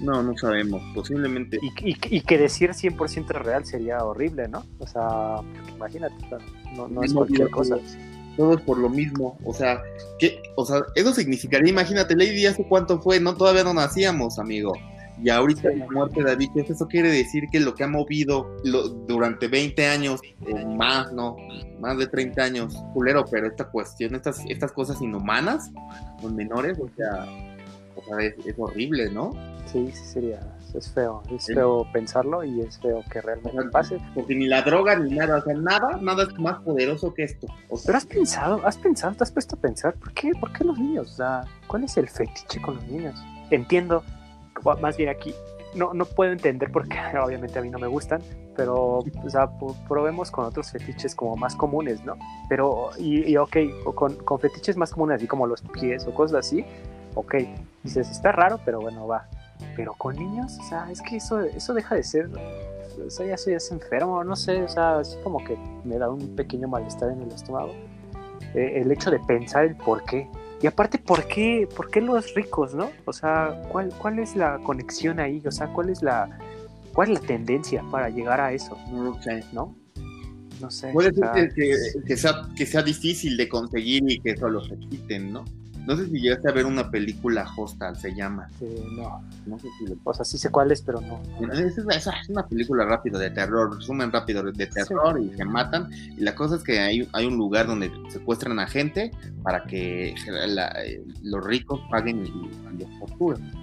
No, no sabemos, posiblemente. Y, y, que decir 100% es real sería horrible, ¿no? O sea, imagínate, no, no es cualquier cosa. Todo es por lo mismo, o sea, que, o sea, eso significaría, imagínate, Lady hace cuánto fue, no, todavía no nacíamos, amigo. Y ahorita la muerte de David, eso quiere decir que lo que ha movido durante 20 años, eh, más, ¿no? Más de 30 años, culero, pero esta cuestión, estas, estas cosas inhumanas, los menores, o sea, o sea es, horrible, ¿no? Sí, sí sería, es feo, es feo pensarlo y es feo que realmente pase. Porque ni la droga ni nada, o sea, nada, nada es más poderoso que esto. Pero has pensado, has pensado, te has puesto a pensar, ¿por qué, por qué los niños? O sea, ¿cuál es el fetiche con los niños? entiendo, más bien aquí, no, no puedo entender porque obviamente a mí no me gustan, pero o sea, probemos con otros fetiches como más comunes, ¿no? Pero, y, y ok, con, con, fetiches más comunes, así como los pies o cosas así, ok, dices, está raro, pero bueno, va. Pero con niños, o sea, es que eso, eso deja de ser, o sea, ya soy es enfermo, no sé, o sea, así como que me da un pequeño malestar en el estómago. Eh, el hecho de pensar el por qué. Y aparte, ¿por qué, ¿por qué los ricos, no? O sea, ¿cuál, ¿cuál es la conexión ahí? O sea, ¿cuál es la, cuál es la tendencia para llegar a eso? No sé. ¿No? No sé. Puede ser que, que, sea, que sea difícil de conseguir y que solo se quiten, ¿no? No sé si llegaste a ver una película Hostal, se llama. no. No sé si O sea, sí sé cuál es, pero no. Es, es, una película rápida de terror, resumen rápido de terror y se matan. Y la cosa es que hay, hay un lugar donde secuestran a gente para que eh, los ricos paguen y, y los torturen.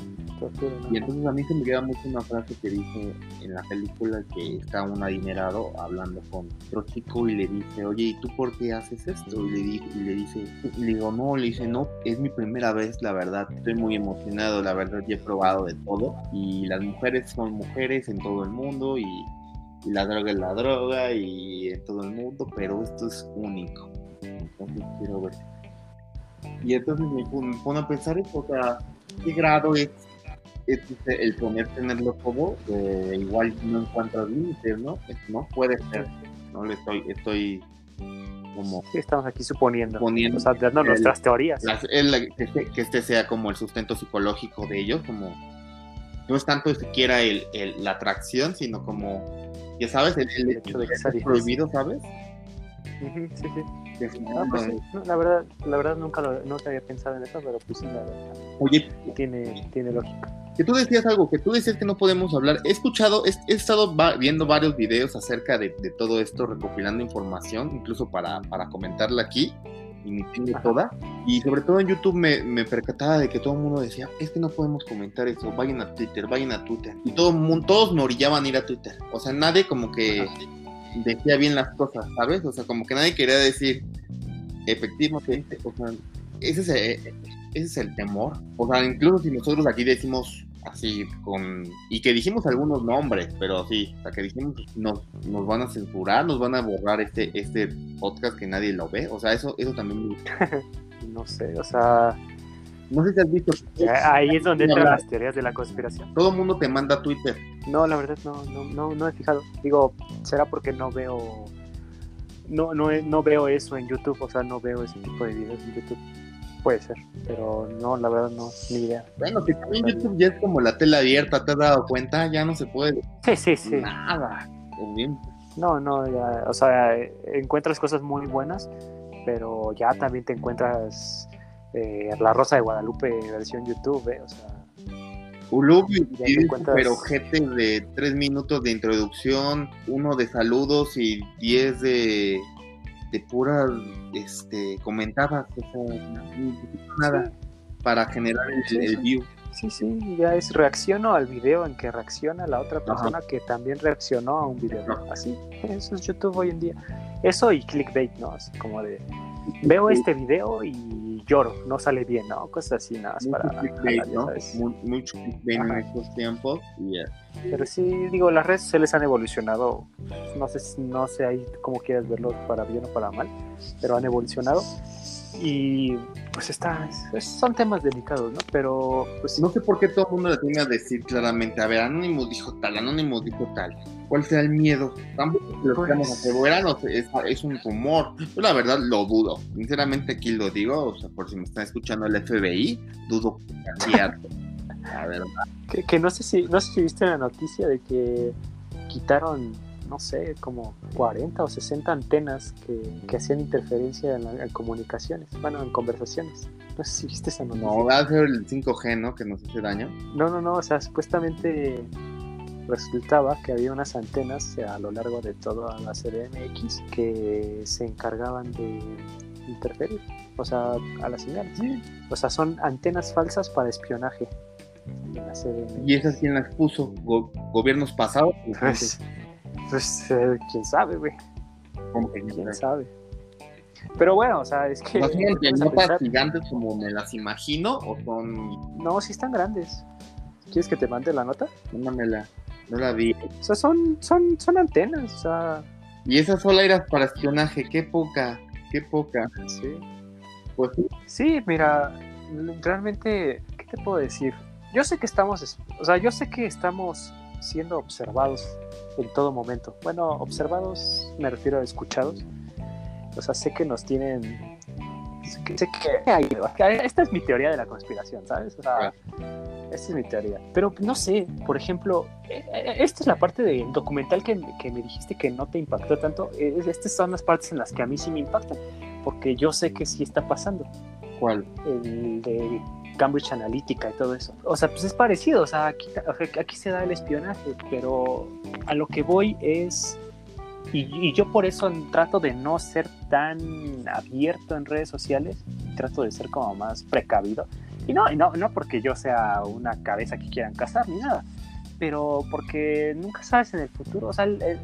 Y entonces a mí se me queda mucho una frase que dice en la película que está un adinerado hablando con otro chico y le dice, oye, ¿y tú por qué haces esto? Y le, y le dice, le digo, no, le dice, no, es mi primera vez, la verdad, estoy muy emocionado, la verdad, ya he probado de todo y las mujeres son mujeres en todo el mundo y, la droga es la droga y en todo el mundo, pero esto es único. Entonces quiero ver. Y entonces me pone a pensar, o sea, ¿qué grado es el poner tenerlo como, eh, igual no encuentras límites, ¿no? No puede ser, ¿no? Le estoy, estoy como... Sí, estamos aquí suponiendo, suponiendo o sea, dando nuestras teorías. que, que, este sea como el sustento psicológico de ellos, como... No es tanto siquiera el, el, la atracción, sino como, ya sabes, el, el, hecho de que sea prohibido, ¿sabes? Sí, sí. Pues la verdad, la verdad nunca lo, no había pensado en eso, pero pues sí, la verdad. Oye, tiene, tiene lógica que tú decías algo, que tú decías que no podemos hablar. He escuchado, he, estado viendo varios videos acerca de, todo esto, recopilando información, incluso para, para comentarla aquí, y toda. Y sobre todo en YouTube me, me, percataba de que todo el mundo decía, es que no podemos comentar eso, vayan a Twitter, vayan a Twitter. Y todo mundo, todos me orillaban a ir a Twitter. O sea, nadie como que decía bien las cosas, ¿sabes? O sea, como que nadie quería decir, efectivamente, o sea, ese es, ese es el temor. O sea, incluso si nosotros aquí decimos así con y que dijimos algunos nombres, pero sí, o sea, que dijimos nos, nos van a censurar, nos van a borrar este este podcast que nadie lo ve, o sea, eso eso también no sé, o sea, no sé si has visto. Ahí es donde entran las teorías de la conspiración. Todo el mundo te manda Twitter. No, la verdad no, no, no, no he fijado. Digo, será porque no veo, no, no, no veo eso en YouTube, o sea, no veo ese tipo de videos en YouTube puede ser, pero no, la verdad no, ni idea. Bueno, que también YouTube ya es como la tela abierta, ¿te has dado cuenta? Ya no se puede. Sí, sí, sí. Nada. No, no, ya, o sea, encuentras cosas muy buenas, pero ya también te encuentras eh, La Rosa de Guadalupe versión YouTube, ¿eh? o sea. pero gente de tres minutos de introducción, uno de saludos y diez de de puras este, comentadas, o sea, nada para generar el, view. Sí, sí, ya es reacciono al video en que reacciona la otra persona que también reaccionó a un video. Así, eso es YouTube hoy en día. Eso y clickbait, ¿no? Así como de, veo este video y lloro, no sale bien, ¿no? Cosas así, nada más para... Clickbait, ¿no? Mucho clickbait en estos tiempos y... Pero sí, digo, las redes sociales han evolucionado. No sé, no sé ahí cómo quieras verlo, para bien o para mal, pero han evolucionado. Y pues está, son temas delicados, ¿no? Pero pues No sé por qué todo el mundo le tiene a decir claramente, a ver, Anónimo dijo tal, Anónimo dijo tal. ¿Cuál sea el miedo? Tampoco lo pues... asegurar, o sea, es, es, un rumor. Yo la verdad lo dudo. Sinceramente aquí lo digo, o sea, por si me están escuchando el FBI, dudo que sea cierto. Que, no sé si no sé si viste la noticia de que quitaron no sé como 40 o 60 antenas que, hacían interferencia en, comunicaciones bueno en conversaciones no sé si viste esa noticia no va a ser el 5G no que nos hace daño no no no o sea supuestamente resultaba que había unas antenas a lo largo de toda la CDMX que se encargaban de interferir o sea a las señales o sea son antenas falsas para espionaje ¿Y esas quién las puso? ¿Gobiernos pasados? Pues, pues eh, quién sabe, güey. ¿Cómo que quién sabe? Pero bueno, o sea, es que... ¿No son notas gigantes como me las imagino o son...? No, sí están grandes. ¿Quieres que te mande la nota? Mándamela. No la vi. O sea, son, son, son antenas, o sea... Y esa sola era para espionaje, qué poca, qué poca. Sí. Pues Sí, mira, realmente, ¿qué te puedo decir? Yo sé que estamos, o sea, yo sé que estamos siendo observados en todo momento. Bueno, observados me refiero a escuchados. O sea, sé que nos tienen... Sé que, que esta es mi teoría de la conspiración, ¿sabes? O sea, esta es mi teoría. Pero no sé, por ejemplo, eh, eh, esta es la parte del documental que, que me dijiste que no te impactó tanto. Estas son las partes en las que a mí sí me impactan, porque yo sé que sí está pasando. ¿Cuál? El de Cambridge Analytica y todo eso. O sea, pues es parecido, o sea, aquí, aquí se da el espionaje, pero a lo que voy es... Y, y, yo por eso trato de no ser tan abierto en redes sociales, trato de ser como más precavido. Y no, no, no porque yo sea una cabeza que quieran cazar ni nada, pero porque nunca sabes en el futuro. O sea, el, el,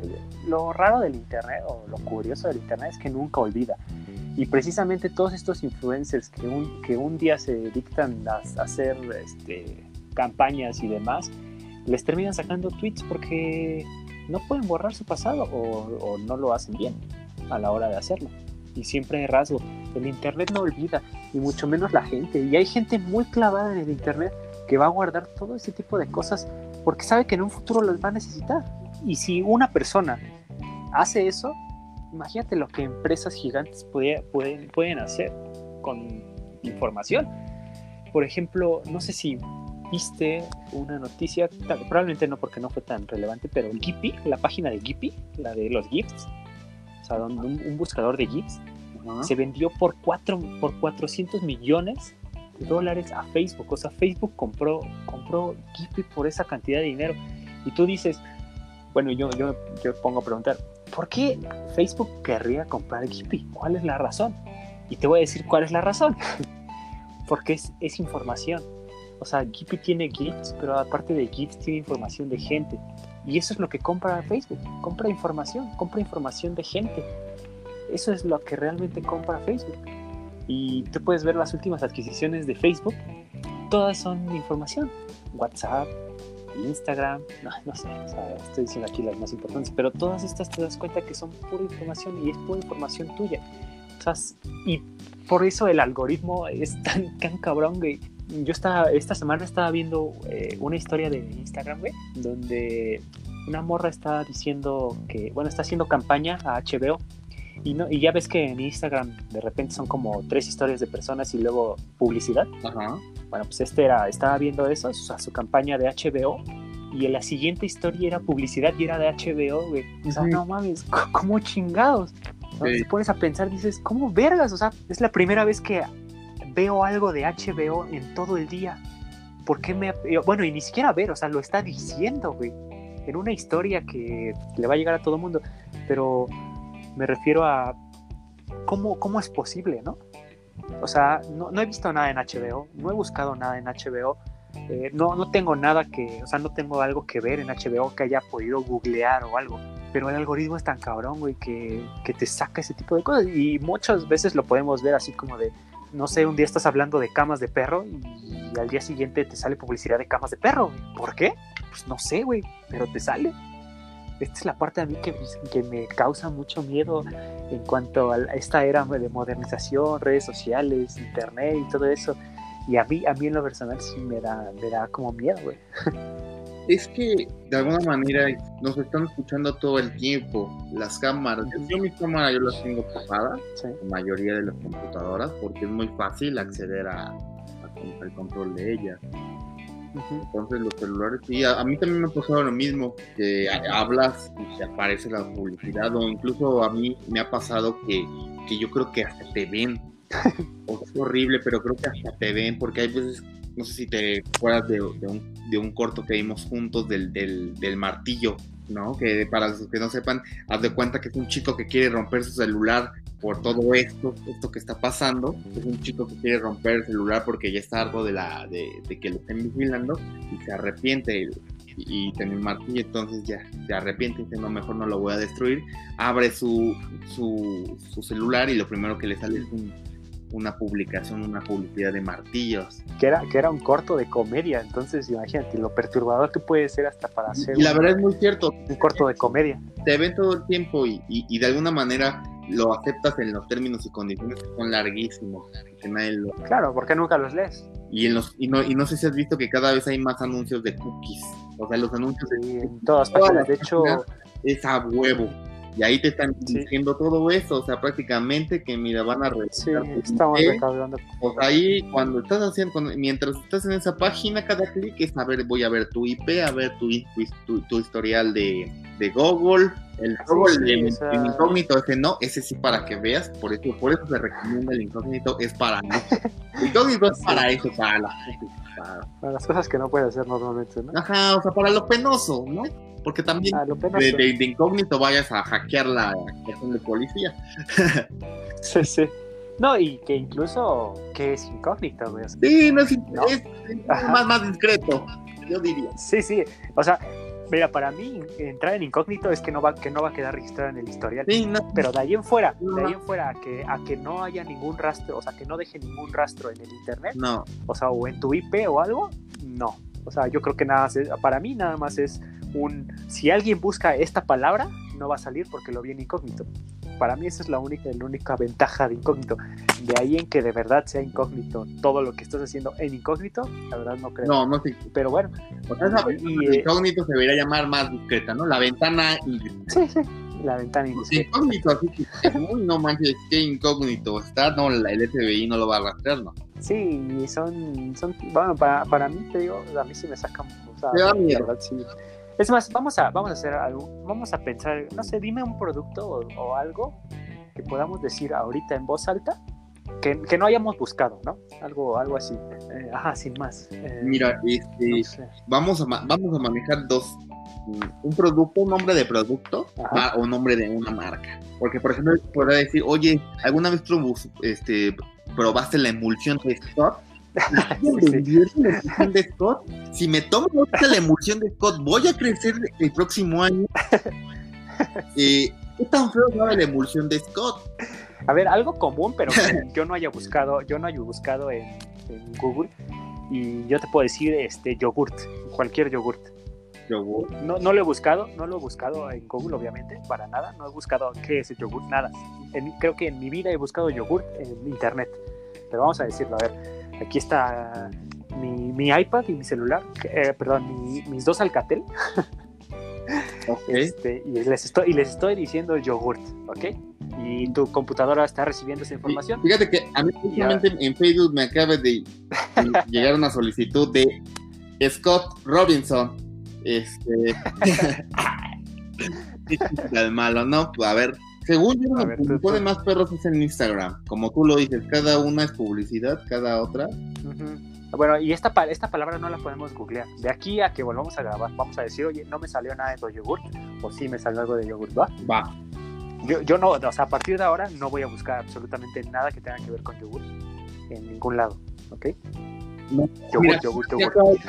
lo raro del Internet o lo curioso del Internet es que nunca olvida. Y precisamente todos estos influencers que un, que un día se dictan a, a hacer este, campañas y demás, les terminan sacando tweets porque no pueden borrar su pasado o, no lo hacen bien a la hora de hacerlo. Y siempre hay rasgo. El Internet no olvida, y mucho menos la gente. Y hay gente muy clavada en el Internet que va a guardar todo ese tipo de cosas porque sabe que en un futuro las va a necesitar. Y si una persona hace eso, imagínate lo que empresas gigantes puede, pueden, pueden hacer con información. Por ejemplo, no sé si viste una noticia, probablemente no porque no fue tan relevante, pero Gippy, la página de Gippy, la de los GIFs, o sea, un, un buscador de GIFs, uh -huh. se vendió por, cuatro, por 400 millones de dólares a Facebook. O sea, Facebook compró, compró Gippy por esa cantidad de dinero. Y tú dices, bueno, yo, yo, yo pongo a preguntar, ¿por qué Facebook querría comprar Gippy? ¿Cuál es la razón? Y te voy a decir cuál es la razón. Porque es, es información. O sea, Gippy tiene GIFs, pero aparte de GIFs tiene información de gente. Y eso es lo que compra Facebook. Compra información, compra información de gente. Eso es lo que realmente compra Facebook. Y tú puedes ver las últimas adquisiciones de Facebook. Todas son información. WhatsApp, Instagram, no, no sé, o sea, estoy diciendo aquí las más importantes, pero todas estas te das cuenta que son pura información y es pura información tuya. O sea, y por eso el algoritmo es tan, tan cabrón, güey. Yo estaba, esta semana estaba viendo eh, una historia de Instagram, güey, donde una morra está diciendo que, bueno, está haciendo campaña a HBO. Y, no, y ya ves que en Instagram de repente son como tres historias de personas y luego publicidad. Ajá. Bueno, pues este era, estaba viendo eso, o sea, su campaña de HBO. Y en la siguiente historia era publicidad y era de HBO, güey. O sea, no mames, ¿cómo chingados? Sí. Te pones a pensar, dices, ¿cómo vergas? O sea, es la primera vez que veo algo de HBO en todo el día. ¿Por qué me.? Bueno, y ni siquiera ver, o sea, lo está diciendo, güey. En una historia que le va a llegar a todo mundo. Pero me refiero a. ¿Cómo, cómo es posible, no? O sea, no, no, he visto nada en HBO, no he buscado nada en HBO, eh, no, no tengo nada que, o sea, no tengo algo que ver en HBO que haya podido googlear o algo, pero el algoritmo es tan cabrón, güey, que, que te saca ese tipo de cosas y muchas veces lo podemos ver así como de, no sé, un día estás hablando de camas de perro y, al día siguiente te sale publicidad de camas de perro, ¿por qué? Pues no sé, güey, pero te sale esta es la parte a mí que, que, me causa mucho miedo en cuanto a esta era de modernización, redes sociales, internet y todo eso. Y a mí, a mí en lo personal sí me da, me da como miedo, güey. Es que de alguna manera nos están escuchando todo el tiempo. Las cámaras, yo mi cámara yo las tengo tapadas, sí. la mayoría de las computadoras, porque es muy fácil acceder a, a, al control de ellas. Entonces los celulares, sí, a, a, mí también me ha pasado lo mismo, que hablas y te aparece la publicidad, o incluso a mí me ha pasado que, que yo creo que hasta te ven. es horrible, pero creo que hasta te ven, porque hay veces, no sé si te acuerdas de, un, de un, corto que vimos juntos del, del, del martillo, ¿no? Que para los que no sepan, haz de cuenta que es un chico que quiere romper su celular por todo esto, esto que está pasando. Es un chico que quiere romper el celular porque ya está harto de, la, de, de que lo estén vigilando y se arrepiente. y tenía un martillo, entonces ya se arrepiente, dice, no, mejor no lo voy a destruir. Abre su, su, su celular y lo primero que le sale es un una publicación, una publicidad de martillos. Que era, que era un corto de comedia, entonces imagínate lo perturbador que puede ser hasta para hacer. Y la verdad es muy cierto. Un corto de comedia. Te ven todo el tiempo y, y, de alguna manera lo aceptas en los términos y condiciones que son larguísimos. Claro, porque nunca los lees. Y, en los, y, no, y no sé si has visto que cada vez hay más anuncios de cookies. O sea, los anuncios en todas partes. De hecho, es a huevo y ahí te están diciendo todo eso, o sea, prácticamente que mira, van a revisar. Sí, estamos recaudando. Pues ahí, cuando estás haciendo, mientras estás en esa página, cada clic es a ver, voy a ver tu IP, a ver tu, tu, historial de, de, Google. El Google el, incógnito, ese no, ese sí para que veas, por eso, por eso se recomienda el incógnito, es para El incógnito es para eso, para las, para... para las cosas que no puedes hacer normalmente, ¿no? Ajá, o sea, para lo penoso, ¿no? Porque también ah, de, incógnito vayas a hackear la estación de policía. sí, sí. No, y que incluso que es incógnito, güey. Sí, no es, más, más discreto, yo diría. Sí, sí. O sea, mira, para mí entrar en incógnito es que no va, que no va a quedar registrado en el historial. Sí, no. Pero de ahí en fuera, de ahí en fuera, a que, a que no haya ningún rastro, o sea, que no deje ningún rastro en el internet. No. O sea, o en tu IP o algo, no. O sea, yo creo que nada más para mí nada más es un, si alguien busca esta palabra, no va a salir porque lo vi en incógnito. Para mí esa es la única, la única ventaja de incógnito. De ahí en que de verdad sea incógnito todo lo que estás haciendo en incógnito, la verdad no creo. No, no sé. Pero bueno. y, eh, incógnito se debería llamar más discreta, ¿no? La ventana Sí, sí. La ventana indiscreta. Incógnito, así que no manches, qué incógnito está, no, el FBI no lo va a rastrear, ¿no? Sí, son, son bueno, para, para mí te digo, a mí sí me sacan, o sea, verdad, sí es más, vamos a, vamos a hacer algo, vamos a pensar, no sé, dime un producto o, algo que podamos decir ahorita en voz alta que, que, no hayamos buscado, ¿no? Algo, algo así. Eh, ajá, sin más. Eh, Mira, este, vamos, a, vamos a manejar dos. Un producto, un nombre de producto o un nombre de una marca. Porque, por ejemplo, podría decir, oye, ¿alguna vez este, probaste la emulsión de Scott? de Scott, si me tomo la emulsión de Scott, voy a crecer el próximo año. Eh, ¿Qué tan feo sabe la emulsión de Scott? A ver, algo común, pero que yo no haya buscado, yo no haya buscado en, Google. Y yo te puedo decir este yogurt, cualquier yogurt. Yogurt. No, no lo he buscado, no lo he buscado en Google, obviamente, para nada. No he buscado qué es el yogurt, nada. creo que en mi vida he buscado yogurt en internet. Pero vamos a decirlo, a ver Aquí está mi, iPad y mi celular, eh, perdón, mis dos Alcatel. Este, y, les estoy, y les estoy diciendo yogurt, ¿ok? Y tu computadora está recibiendo esa información. Fíjate que a mí justamente en Facebook me acaba de, llegar una solicitud de Scott Robinson. Este. el malo, ¿no? A ver, según yo, lo que pone más perros es en Instagram. Como tú lo dices, cada una es publicidad, cada otra. Bueno, y esta, esta palabra no la podemos googlear. De aquí a que volvamos a grabar, vamos a decir, oye, no me salió nada de yogurt, o sí me salió algo de yogurt, ¿va? Va. Yo, yo no, o sea, a partir de ahora no voy a buscar absolutamente nada que tenga que ver con yogurt en ningún lado, ¿ok?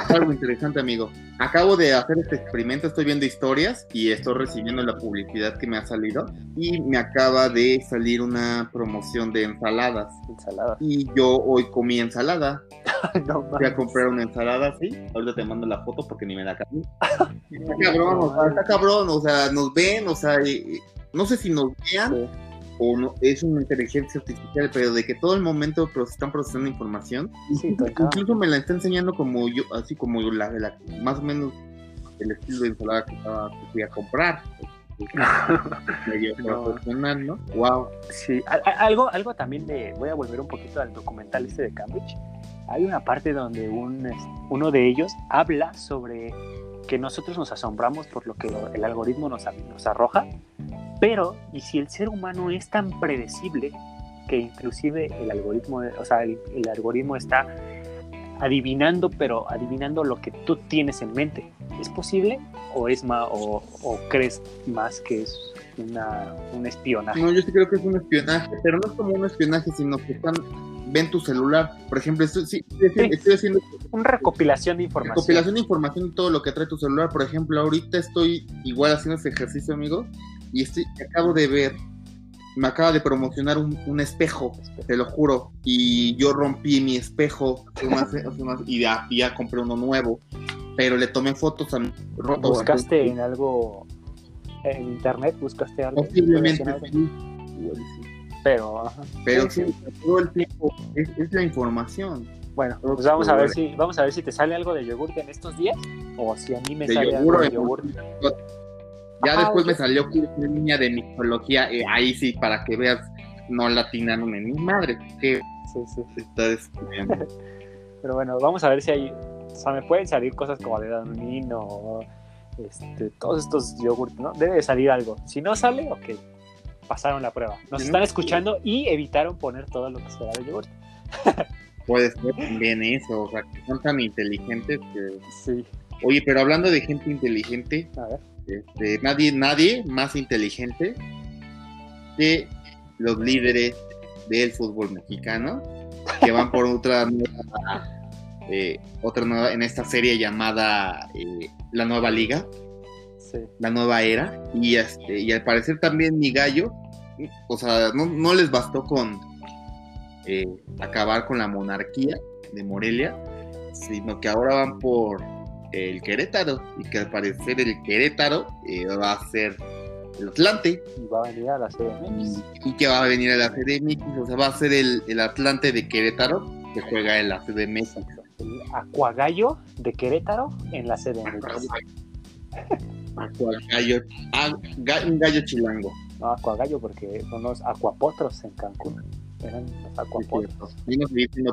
Algo interesante, amigo. Acabo de hacer este experimento, estoy viendo historias y estoy recibiendo la publicidad que me ha salido y me acaba de salir una promoción de ensaladas. Ensaladas. Y yo hoy comí ensalada. no, Voy a comprar una ensalada, sí. Ahorita te mando la foto porque ni me da cabrón. está cabrón, o sea, está cabrón, o sea, nos ven, o sea, no sé si nos vean o no, es una inteligencia artificial, pero de que todo el momento están procesando información. incluso me la está enseñando como yo, así como yo, la, la, más o menos el estilo de ensalada que, estaba, que fui a comprar. medio profesional, ¿no? Wow. Sí, algo, algo también de, voy a volver un poquito al documental este de Cambridge. Hay una parte donde un, uno de ellos habla sobre que nosotros nos asombramos por lo que el algoritmo nos, nos arroja, pero, ¿y si el ser humano es tan predecible que inclusive el algoritmo, o sea, el, algoritmo está adivinando, pero adivinando lo que tú tienes en mente? ¿Es posible o es más, o, crees más que es una, un espionaje? No, yo sí creo que es un espionaje, pero no es como un espionaje, sino que están ven tu celular. Por ejemplo, estoy, sí, estoy, estoy haciendo Una recopilación de información. recopilación de información de todo lo que trae tu celular. Por ejemplo, ahorita estoy igual haciendo ese ejercicio, amigo, y estoy, acabo de ver, me acaba de promocionar un, un espejo, te lo juro, y yo rompí mi espejo y, ya, y ya compré uno nuevo, pero le tomé fotos a mi roto. ¿Buscaste en algo en internet? ¿Buscaste algo? Posiblemente sí. Pero, ajá. Pero Sí, sí, todo el tiempo es, es la información. Bueno, pues vamos a ver si vamos a ver si te sale algo de yogur en estos días o si a mí me De sale yogur algo de o yogur. Ya después me salió que una línea de mitología, eh, ahí sí, para que veas, no latinaron en mi madre, que Sí, sí. está estudiando. Pero bueno, vamos a ver si hay, o sea, me pueden salir cosas como de Danino o este, todos estos yogurts, ¿no? Debe de salir algo. Si no sale, ok, pasaron la prueba. Nos están escuchando y evitaron poner todo lo que será de yogurt. Puede ser también eso, o sea, que son tan inteligentes que... Sí, Oye, pero hablando de gente inteligente, a ver. Este, nadie, nadie más inteligente que los líderes del fútbol mexicano, que van por otra nueva, eh, otra nueva, en esta serie llamada eh, La Nueva Liga, Sí. la nueva era, y, este, y al parecer también mi gallo, o sea, no, no les bastó con eh, acabar con la monarquía de Morelia, sino que ahora van por el Querétaro, y que al parecer el Querétaro eh, va a ser el Atlante, Y va a venir a la CDMX. y, y que va a venir a la CDMX, o sea, va a ser el, el Atlante de Querétaro, que juega en la CDMX. El Acuagallo de Querétaro en la CDMX. Gallo, ah, un gallo chilango. No, Acuagallo porque son los acuapotros en Cancún. Eran los acuapotros. Y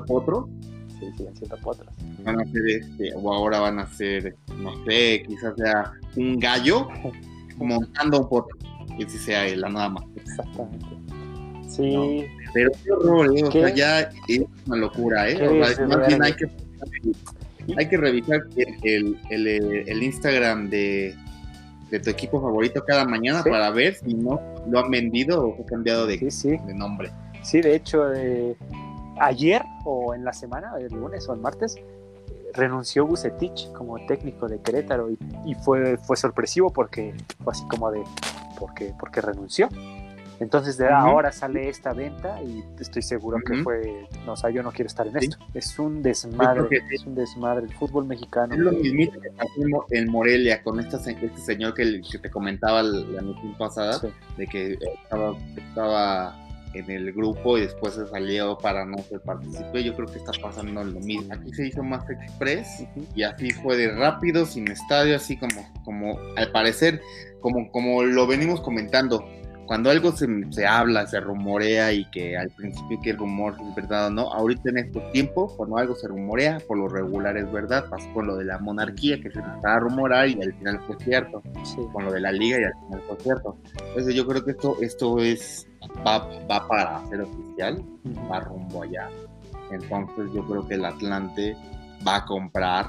potro, Sí, siguen siendo potros. van a ser este, o ahora van a ser, no sé, quizás sea un gallo montando un potro, que sí sea la nada más. Exactamente. Sí, Pero qué horror, ¿eh? o sea, ya es una locura, ¿eh? Qué O sea, más bien desvergue. hay que, hay que revisar el, el, el- el Instagram de, de tu equipo favorito cada mañana Sí. para ver si no lo han vendido o fue cambiado de, sí, sí. de nombre. Sí, de hecho, eh, ayer o en la semana, el lunes o el martes, renunció Bucetich como técnico de Querétaro y, y fue, fue sorpresivo porque fue así como de, porque, porque renunció. Entonces de Ujú. ahora sale esta venta y estoy seguro que Ujú. fue, no, o sea, yo no quiero estar en Sí. esto. Es un desmadre, que es un desmadre. El fútbol mexicano. Es lo mismo que pasó en Mo- en Morelia con esta, este señor que, que te comentaba la noche pasada, Sí. de que estaba, estaba en el grupo y después se salió para no ser participé. Yo creo que está pasando lo mismo. Aquí se hizo más express y así fue de rápido, sin estadio, así como, como al parecer, como, como lo venimos comentando. Cuando algo se, se habla, se rumorea y que al principio que el rumor es verdad o no, ahorita en estos tiempos, cuando algo se rumorea, por lo regular es verdad. Pasó con lo de la monarquía, que se empezaba a rumorar y al final fue cierto. Sí. Con lo de la liga y al final fue cierto. Entonces yo creo que esto, esto es, va, va para ser oficial va rumbo allá. Entonces yo creo que el Atlante va a comprar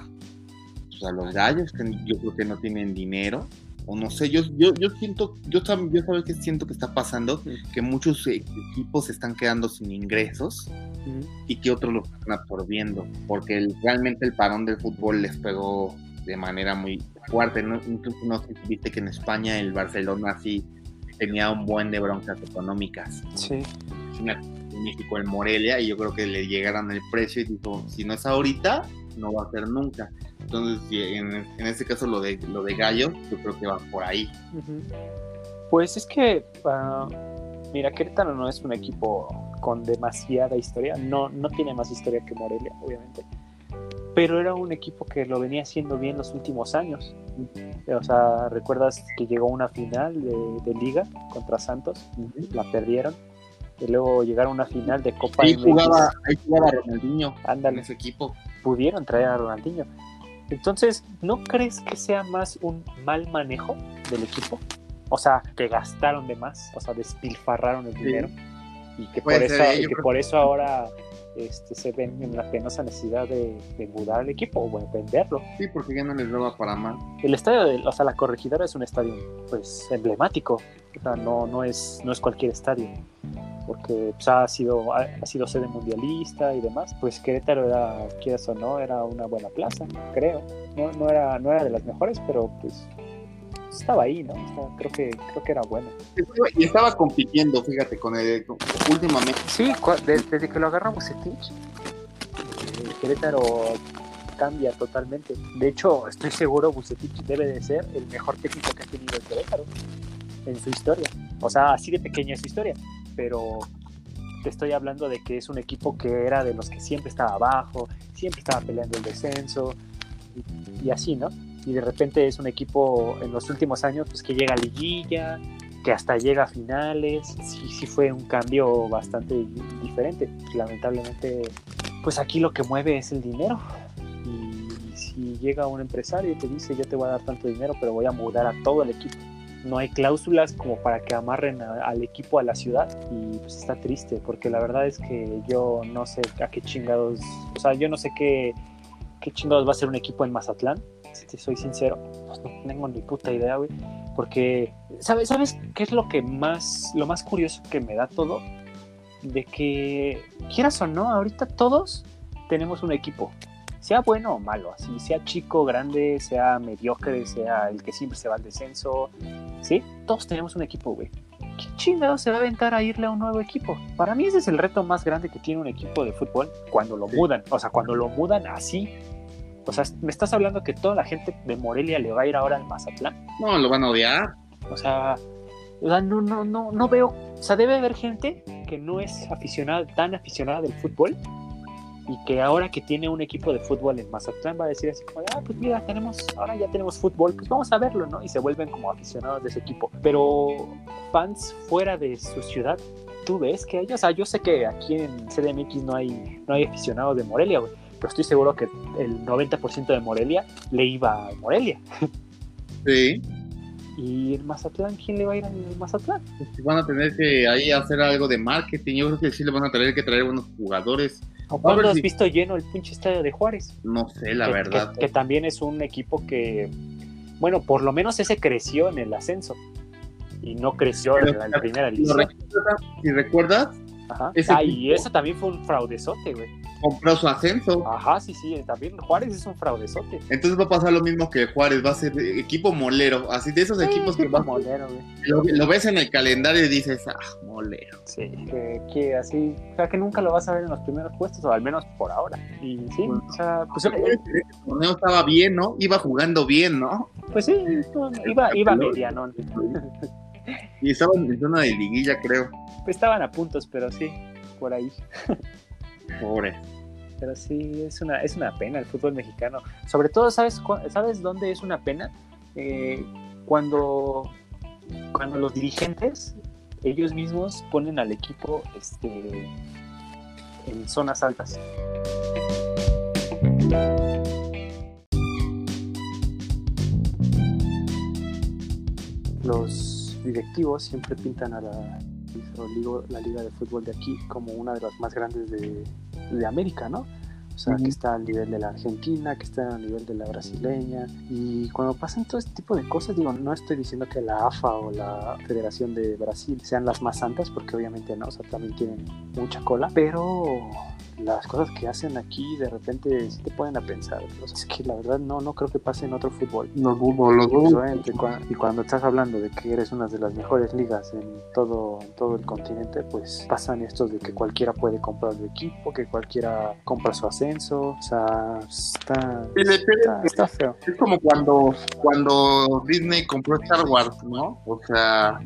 pues, a los gallos, que yo creo que no tienen dinero. O no sé, yo, yo, yo siento, yo, sabes que siento que está pasando, que muchos eh, equipos se están quedando sin ingresos Ujú. y que otros los están absorbiendo, porque el- realmente el parón del fútbol les pegó de manera muy fuerte. ¿no? Incluso no sé si viste que en España el Barcelona sí tenía un buen de broncas económicas. Sí. en México, en Morelia, y yo creo que le llegaron el precio y dijo, si no es ahorita, no va a ser nunca. Entonces, en, en este caso lo de lo de Gallo, yo creo que va por ahí. Pues es que, ah, mira, Querétaro no es un equipo con demasiada historia, no, no tiene más historia que Morelia, obviamente, pero era un equipo que lo venía haciendo bien los últimos años. O sea, ¿recuerdas que llegó una final de, de liga contra Santos? La perdieron. Y luego llegaron a una final de Copa Ahí jugaba, ahí jugaba Ronaldinho en ese equipo. Pudieron traer a Ronaldinho. Entonces, ¿no crees que sea más un mal manejo del equipo? O sea, que gastaron de más, o sea, despilfarraron el Sí. dinero. Y que, Puede por ser, eso, ¿eh? y que por eso ahora este, se ven en la penosa necesidad de, mudar el equipo o venderlo. Sí, porque ya no les daba para más. El estadio, de, o sea, la corregidora es un estadio pues emblemático, o sea, no, no, es, no es cualquier estadio porque pues, ha sido ha, sido sede mundialista y demás pues Querétaro era quieras o no era una buena plaza creo no, no era no era de las mejores pero pues estaba ahí, ¿no? creo que creo que era bueno. Y estaba compitiendo, fíjate, con el últimamente. Sí, desde, que lo agarramos Bucetich, el Querétaro cambia totalmente. De hecho, estoy seguro Bucetich debe de ser el mejor técnico que ha tenido el Querétaro en su historia. O sea, así de pequeña es su historia, pero te estoy hablando de que es un equipo que era de los que siempre estaba abajo, siempre estaba peleando el descenso y así, ¿no? Y de repente es un equipo en los últimos años pues que llega a liguilla, que hasta llega a finales, sí, sí fue un cambio bastante diferente. Lamentablemente, pues aquí lo que mueve es el dinero. Y si llega un empresario y te dice yo te voy a dar tanto dinero, pero voy a mudar a todo el equipo. No hay cláusulas como para que amarren al equipo a la ciudad y pues está triste porque la verdad es que yo no sé a qué chingados, o sea, yo no sé qué, qué chingados va a ser un equipo en Mazatlán si te soy sincero, pues no tengo ni puta idea, güey. Porque, ¿sabes, ¿sabes qué es lo que más, lo más curioso que me da todo? De que, quieras o no, ahorita todos tenemos un equipo. Sea bueno o malo, así, sea chico, grande, sea mediocre, sea el que siempre se va al descenso, ¿sí? Todos tenemos un equipo, güey. ¿Qué chingado se va a aventar a irle a un nuevo equipo? Para mí ese es el reto más grande que tiene un equipo de fútbol cuando lo mudan. O sea, cuando lo mudan así o sea, ¿me estás hablando que toda la gente de Morelia le va a ir ahora al Mazatlán? No, lo van a odiar. O sea, no, no, no, no veo. O sea, debe haber gente que no es aficionada, tan aficionada del fútbol y que ahora que tiene un equipo de fútbol en Mazatlán va a decir así como, ah, pues mira, tenemos, ahora ya tenemos fútbol, pues vamos a verlo, ¿no? Y se vuelven como aficionados de ese equipo. Pero fans fuera de su ciudad, tú ves que ellos, o sea, yo sé que aquí en CDMX no hay, no hay aficionados de Morelia, güey pero estoy seguro que el 90% de Morelia le iba a Morelia. Sí. ¿Y el Mazatlán? ¿Quién le va a ir al Mazatlán? Pues van a tener que ahí hacer algo de marketing. Yo creo que sí le van a tener que traer buenos jugadores. cuándo has visto lleno el pinche estadio de Juárez? No sé, la verdad. Que, también es un equipo que, bueno, por lo menos ese creció en el ascenso y no creció en la, primera división. Si recuerdas, Ajá. Ah, y eso también fue un fraudezote, güey. Compró su ascenso. Ajá, sí, sí, también Juárez es un fraudezote. Entonces va a pasar lo mismo que Juárez, va a ser equipo molero, así de esos equipos que va molero, güey. Lo, ves en el calendario y dices, ah, molero. Sí, que, así, o sea, que nunca lo vas a ver en los primeros puestos, o al menos por ahora. Y sí, o sea, pues el, torneo estaba bien, ¿no? Iba jugando bien, ¿no? Pues sí, iba, iba mediano. Y estaban en zona de liguilla, creo. Pues estaban a puntos, pero sí, por ahí. Pobre. Pero sí, es una, es una pena el fútbol mexicano. Sobre todo, ¿sabes, ¿sabes dónde es una pena? Eh, cuando, cuando los dirigentes, ellos mismos ponen al equipo este, en zonas altas. Los directivos siempre pintan a la, la liga de fútbol de aquí como una de las más grandes de, de América, ¿no? O sea, que está al nivel de la Argentina, que está al nivel de la brasileña. Y cuando pasan todo este tipo de cosas, digo, no estoy diciendo que la AFA o la Federación de Brasil sean las más santas, porque obviamente no, o sea, también tienen mucha cola, pero las cosas que hacen aquí de repente sí te ponen a pensar. es que la verdad no, no creo que pase en otro fútbol. No fútbol, lo Y cuando estás hablando de que eres una de las mejores ligas en todo, todo el continente, pues pasan estos de que cualquiera puede comprar el equipo, que cualquiera compra su ascenso. O sea, está, está, feo. Es como cuando, cuando Disney compró Star Wars, ¿no? O sea,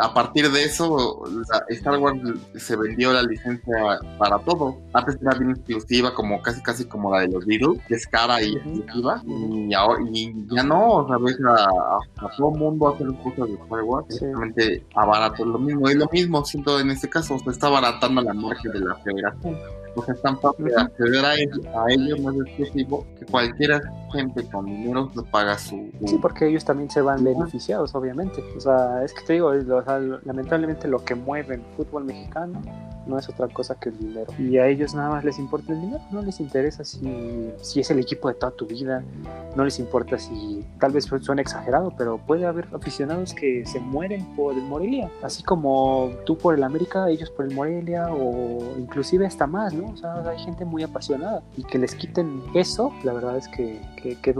a partir de eso, Star Wars se vendió la licencia para todo antes era bien exclusiva, como casi casi como la de los Beatles, que es cara y exclusiva. Y, ahora, y ya no, o sea, ves a, todo mundo hacer cosas de Star Wars, simplemente abarato lo mismo. Es lo mismo, siento en este caso, se está abaratando la margen de la federación. O sea, es tan fácil acceder a, ellos, más exclusivo, que cualquier gente con dinero paga su, Sí, porque ellos también se van beneficiados, obviamente. O sea, es que te digo, lamentablemente lo que mueve el fútbol mexicano no es otra cosa que el dinero. Y a ellos nada más les importa el dinero, no les interesa si, si es el equipo de toda tu vida, no les importa si tal vez suena exagerado, pero puede haber aficionados que se mueren por el Morelia, así como tú por el América, ellos por el Morelia o inclusive hasta más, ¿no? O sea, hay gente muy apasionada y que les quiten eso, la verdad es que, que, que,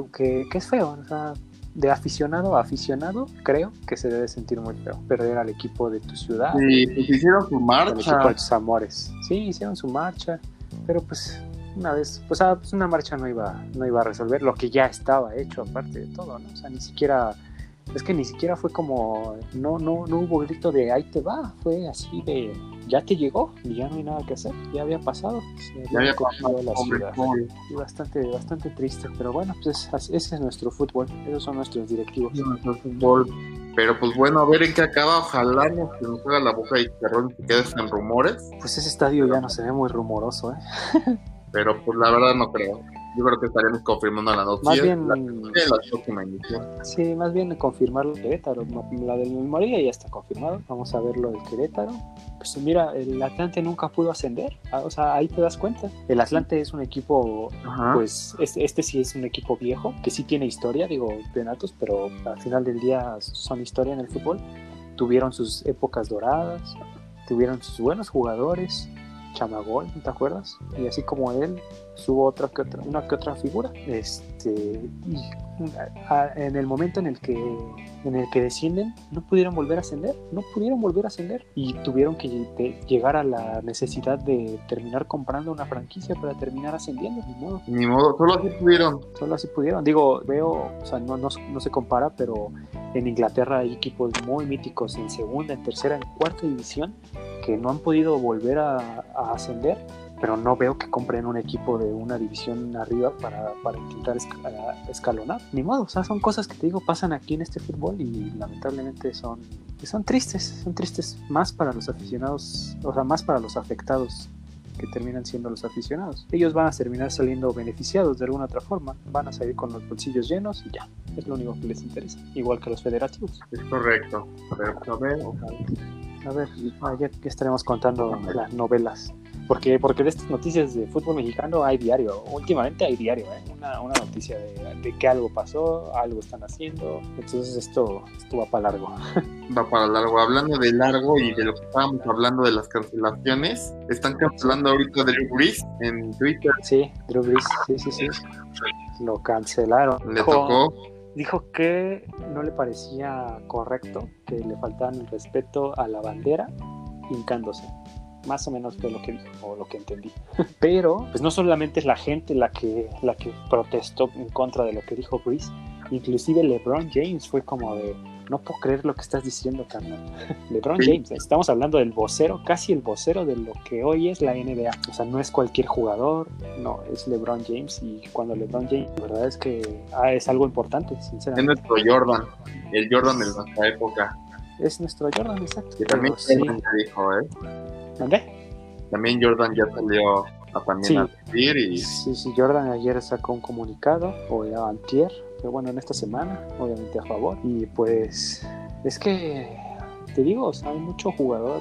que es feo, o sea, de aficionado a aficionado, creo que se debe sentir muy feo. Perder al equipo de tu ciudad. Sí, pues hicieron su marcha. El equipo de tus amores. Sí, hicieron su marcha, pero pues una vez, pues, ah, pues, una marcha no iba, no iba a resolver lo que ya estaba hecho, aparte de todo, ¿no? O sea, ni siquiera, es que ni siquiera fue como, no, no, no hubo grito de ahí te va, fue así de ya te llegó y ya no hay nada que hacer, ya había pasado, ya había pasado la ciudad. Y bastante, bastante triste, pero bueno, pues ese es nuestro fútbol, esos son nuestros directivos. nuestro fútbol. Pero pues bueno, a ver en qué acaba, ojalá no se nos haga la boca y que quedes en rumores. Pues ese estadio ya no se ve muy rumoroso, ¿eh? pero pues la verdad no creo yo creo que estaremos confirmando la noticia. Más bien, la, la. Sí, más bien confirmar el Querétaro. La del Morelia ya está confirmado. Vamos a ver lo del Querétaro. Pues mira, el Atlante nunca pudo ascender. Ah, o sea, ahí te das cuenta. El Atlante es un equipo, pues este, este, sí es un equipo viejo, que sí tiene historia, digo, penatos, pero al final del día son historia en el fútbol. Tuvieron sus épocas doradas, tuvieron sus buenos jugadores, Chamagol, ¿te acuerdas? Y así como él, subo otra que otra, una que otra figura. Este, y en el momento en el que en el que descienden, no pudieron volver a ascender, no pudieron volver a ascender y tuvieron que llegar a la necesidad de terminar comprando una franquicia para terminar ascendiendo, ni modo. Ni modo, solo así pudieron. Solo así pudieron. Digo, veo, o sea, no, no, no se compara, pero en Inglaterra hay equipos muy míticos en segunda, en tercera, en cuarta división que no han podido volver a, ascender, pero no veo que compren un equipo de una división arriba para, para intentar escalonar. Ni modo, o sea, son cosas que te digo pasan aquí en este fútbol y lamentablemente son, son tristes, son tristes más para los aficionados, o sea, más para los afectados que terminan siendo los aficionados. Ellos van a terminar saliendo beneficiados de alguna otra forma, van a salir con los bolsillos llenos y ya, es lo único que les interesa, igual que los federativos. Es correcto, ver, a ver, a ver, ya que estaremos contando las novelas. Porque, porque de estas noticias de fútbol mexicano hay diario. Últimamente hay diario, ¿eh? una, una, noticia de, que algo pasó, algo están haciendo. Entonces esto, esto va para largo. Va para largo. Hablando de largo y de lo que estábamos hablando de las cancelaciones, están cancelando ahorita Drew Brees en Twitter. Sí, Drew Brees, sí, sí, sí. Lo cancelaron. Le tocó dijo que no le parecía correcto que le faltaran el respeto a la bandera hincándose. Más o menos fue lo que dijo, o lo que entendí. Pero, pues no solamente es la gente la que, la que protestó en contra de lo que dijo Chris, inclusive LeBron James fue como de, no puedo creer lo que estás diciendo, carnal. LeBron James, estamos hablando del vocero, casi el vocero de lo que hoy es la NBA. O sea, no es cualquier jugador, no, es LeBron James. Y cuando LeBron James, la verdad es que ah, es algo importante, sinceramente. Es nuestro Jordan, el Jordan de nuestra época. Es nuestro Jordan, exacto. Y también sí. dijo, ¿eh? ¿Dónde? También Jordan ya salió a también a decir y... Sí, sí, Jordan ayer sacó un comunicado, o ya antier, pero bueno, en esta semana, obviamente a favor. Y pues es que, te digo, hay mucho jugador,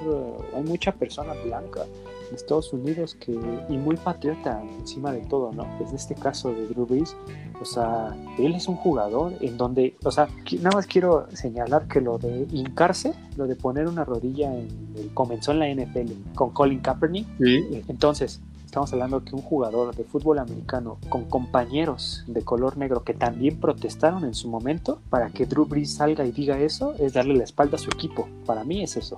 hay mucha persona blanca en Estados Unidos que, y muy patriota encima de todo, ¿no? Es en este caso de Drew Brees, o sea, él es un jugador en donde, o sea, nada más quiero señalar que lo de hincarse, lo de poner una rodilla en comenzó en la NFL con Colin Kaepernick. ¿Sí? Entonces, estamos hablando que un jugador de fútbol americano con compañeros de color negro que también protestaron en su momento para que Drew Brees salga y diga eso es darle la espalda a su equipo. Para mí es eso,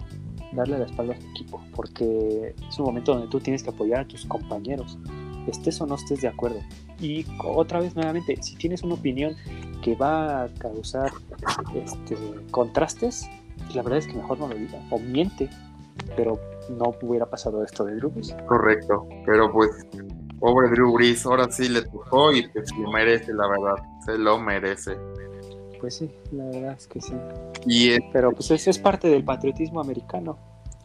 darle la espalda a su equipo, porque es un momento donde tú tienes que apoyar a tus compañeros, estés o no estés de acuerdo. Y otra vez nuevamente, si tienes una opinión que va a causar este, contrastes, la verdad es que mejor no lo diga o miente, pero no hubiera pasado esto de Drew Brees. Correcto, pero pues pobre Drew Brees, ahora sí le tocó y pues lo merece, la verdad, se lo merece. Pues sí, la verdad es que sí. Y Pero pues es, es parte del patriotismo americano.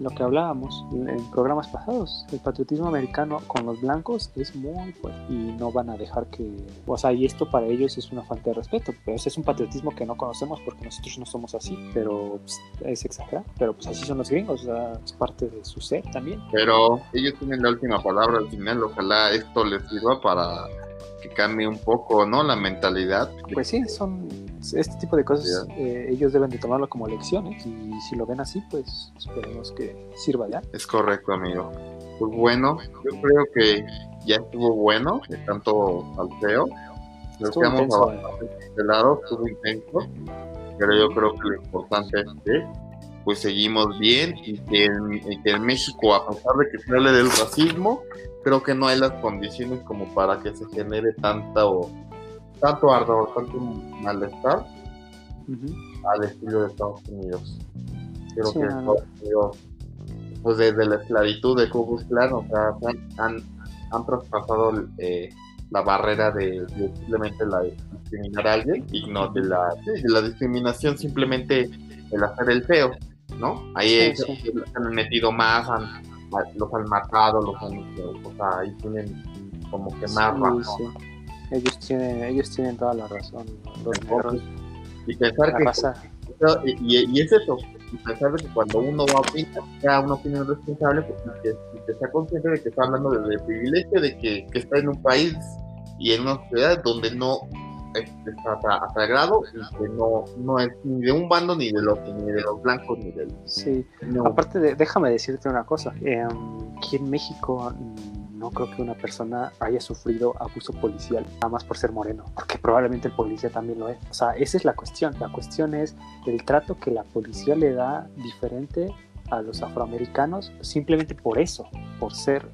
Lo que hablábamos en programas pasados. El patriotismo americano con los blancos es muy fuerte y no van a dejar que, o sea, y esto para ellos es una falta de respeto, pero es un patriotismo que no conocemos porque nosotros no somos así, pero pues, es exagerado, pero pues así son los gringos, es parte de su ser también. Pero ellos tienen la última palabra al final, ojalá esto les sirva para que cambie un poco, ¿no? La mentalidad. Pues sí, son este tipo de cosas, eh, ellos deben de tomarlo como lecciones y si lo ven así, pues esperemos que sirva ya. Es correcto, amigo. Pues bueno, yo creo que ya estuvo bueno, de tanto salteo. Nos quedamos intenso, eh. este lado, estuvo intenso, pero yo creo que lo importante es que pues seguimos bien y que en, México, a pesar de que se hable del racismo, creo que no hay las condiciones como para que se genere tanta o, tanto ardor, tanto malestar al estilo de Estados Unidos. Creo que Estados Unidos, pues desde la esclavitud de Ku Klux o sea, han, han traspasado eh, la barrera de, simplemente la discriminar a alguien y no de la, de la discriminación simplemente el hacer el feo. ¿No? Ahí se han metido más, los han matado, los han, o sea, ahí tienen como que más razón. Ellos tienen, ellos tienen toda la razón, los. Y pensar que, y, es eso, y pensar que cuando uno va a opinar, sea una opinión responsable, pues que, sea consciente de que está hablando del privilegio de que, que está en un país y en una sociedad donde no está sagrado y que no, no es ni de un bando ni de los ni de los blancos ni de los sí aparte de, déjame decirte una cosa eh, aquí en México mm, no creo que una persona haya sufrido abuso policial nada más por ser moreno porque probablemente el policía también lo es. O sea esa es la cuestión. La cuestión es el trato que la policía le da diferente a los afroamericanos simplemente por eso por ser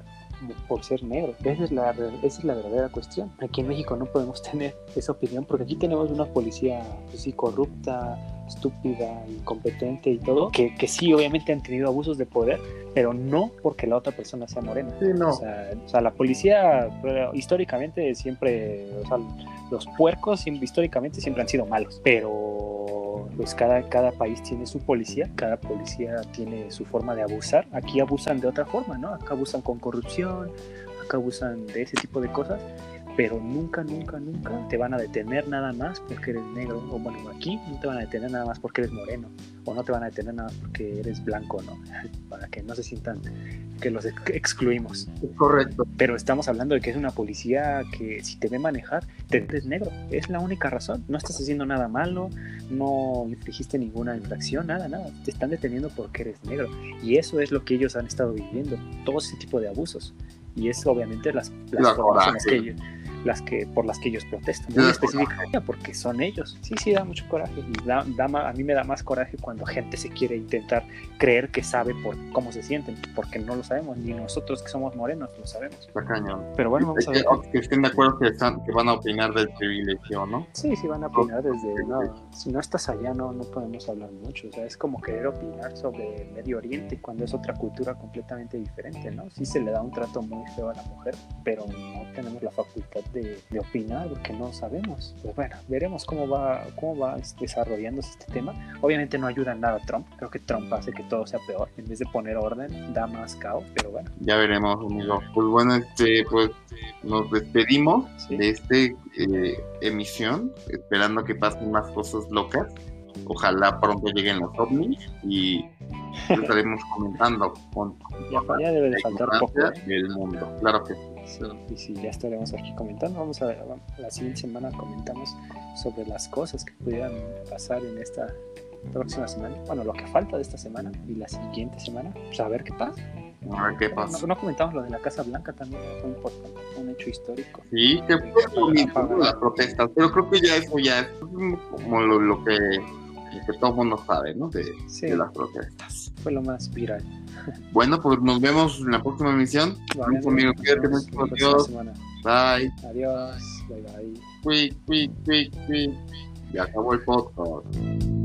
por ser negro. Esa es, la, esa es la verdadera cuestión. Aquí en México no podemos tener esa opinión porque aquí tenemos una policía pues, corrupta, estúpida, incompetente y todo, que, que, sí, obviamente han tenido abusos de poder, pero no porque la otra persona sea morena. no. o, sea, o, sea, la policía históricamente siempre, o sea, los puercos históricamente siempre han sido malos, pero pues cada, cada país tiene su policía, cada policía tiene su forma de abusar. Aquí abusan de otra forma, ¿no? Acá abusan con corrupción, acá abusan de ese tipo de cosas pero nunca, nunca, nunca te van a detener nada más porque eres negro. O bueno, aquí no te van a detener nada más porque eres moreno. O no te van a detener nada más porque eres blanco, ¿no? Para que no se sientan que los excluimos. correcto. Pero estamos hablando de que es una policía que si te ve manejar, te eres negro. Es la única razón. No estás haciendo nada malo, no infligiste ninguna infracción, nada, nada. Te están deteniendo porque eres negro. Y eso es lo que ellos han estado viviendo. Todo ese tipo de abusos. Y es obviamente las, las formas que ellos las que por las que ellos protestan, muy específicamente porque son ellos. Sí, sí, da mucho coraje. Y da, a mí me da más coraje cuando gente se quiere intentar creer que sabe por cómo se sienten, porque no lo sabemos, ni nosotros que somos morenos lo sabemos. Está cañón. Pero bueno, vamos a ver. Que, estén de acuerdo que, están, que van a opinar del privilegio, ¿no? Sí, sí, van a opinar desde. No, si no estás allá, no, no podemos hablar mucho. O sea, es como querer opinar sobre el Medio Oriente cuando es otra cultura completamente diferente, ¿no? Sí se le da un trato muy feo a la mujer, pero no tenemos la facultad de, opinar porque no sabemos. Pues bueno, veremos cómo va, cómo va desarrollándose este tema. Obviamente no ayuda en nada Trump. Creo que Trump hace que todo sea peor. En vez de poner orden, da más caos, pero bueno. Ya veremos, amigo. Pues bueno, este, pues nos despedimos de este eh, emisión, esperando que pasen más cosas locas. Ojalá pronto lleguen los ovnis y estaremos comentando con ya, debe de faltar poco ¿eh? del mundo. Claro que sí. Sí, y si ya estaremos aquí comentando, vamos a ver, la siguiente semana comentamos sobre las cosas que pudieran pasar en esta próxima semana, bueno, lo que falta de esta semana y la siguiente semana, pues a ver qué pasa. A ver qué pasa. No, comentamos lo de la Casa Blanca también, fue importante, fue un hecho histórico. Sí, que fue las protestas, pero creo que ya eso ya es como lo, que, que todo el mundo sabe, ¿no? De, de las protestas. Fue lo más viral. Bueno, pues nos vemos en la próxima emisión. Vale, conmigo, cuídate mucho. Adiós. Bye. Adiós. Bye bye. Quick, quick, quick, quick. Ya acabó el podcast.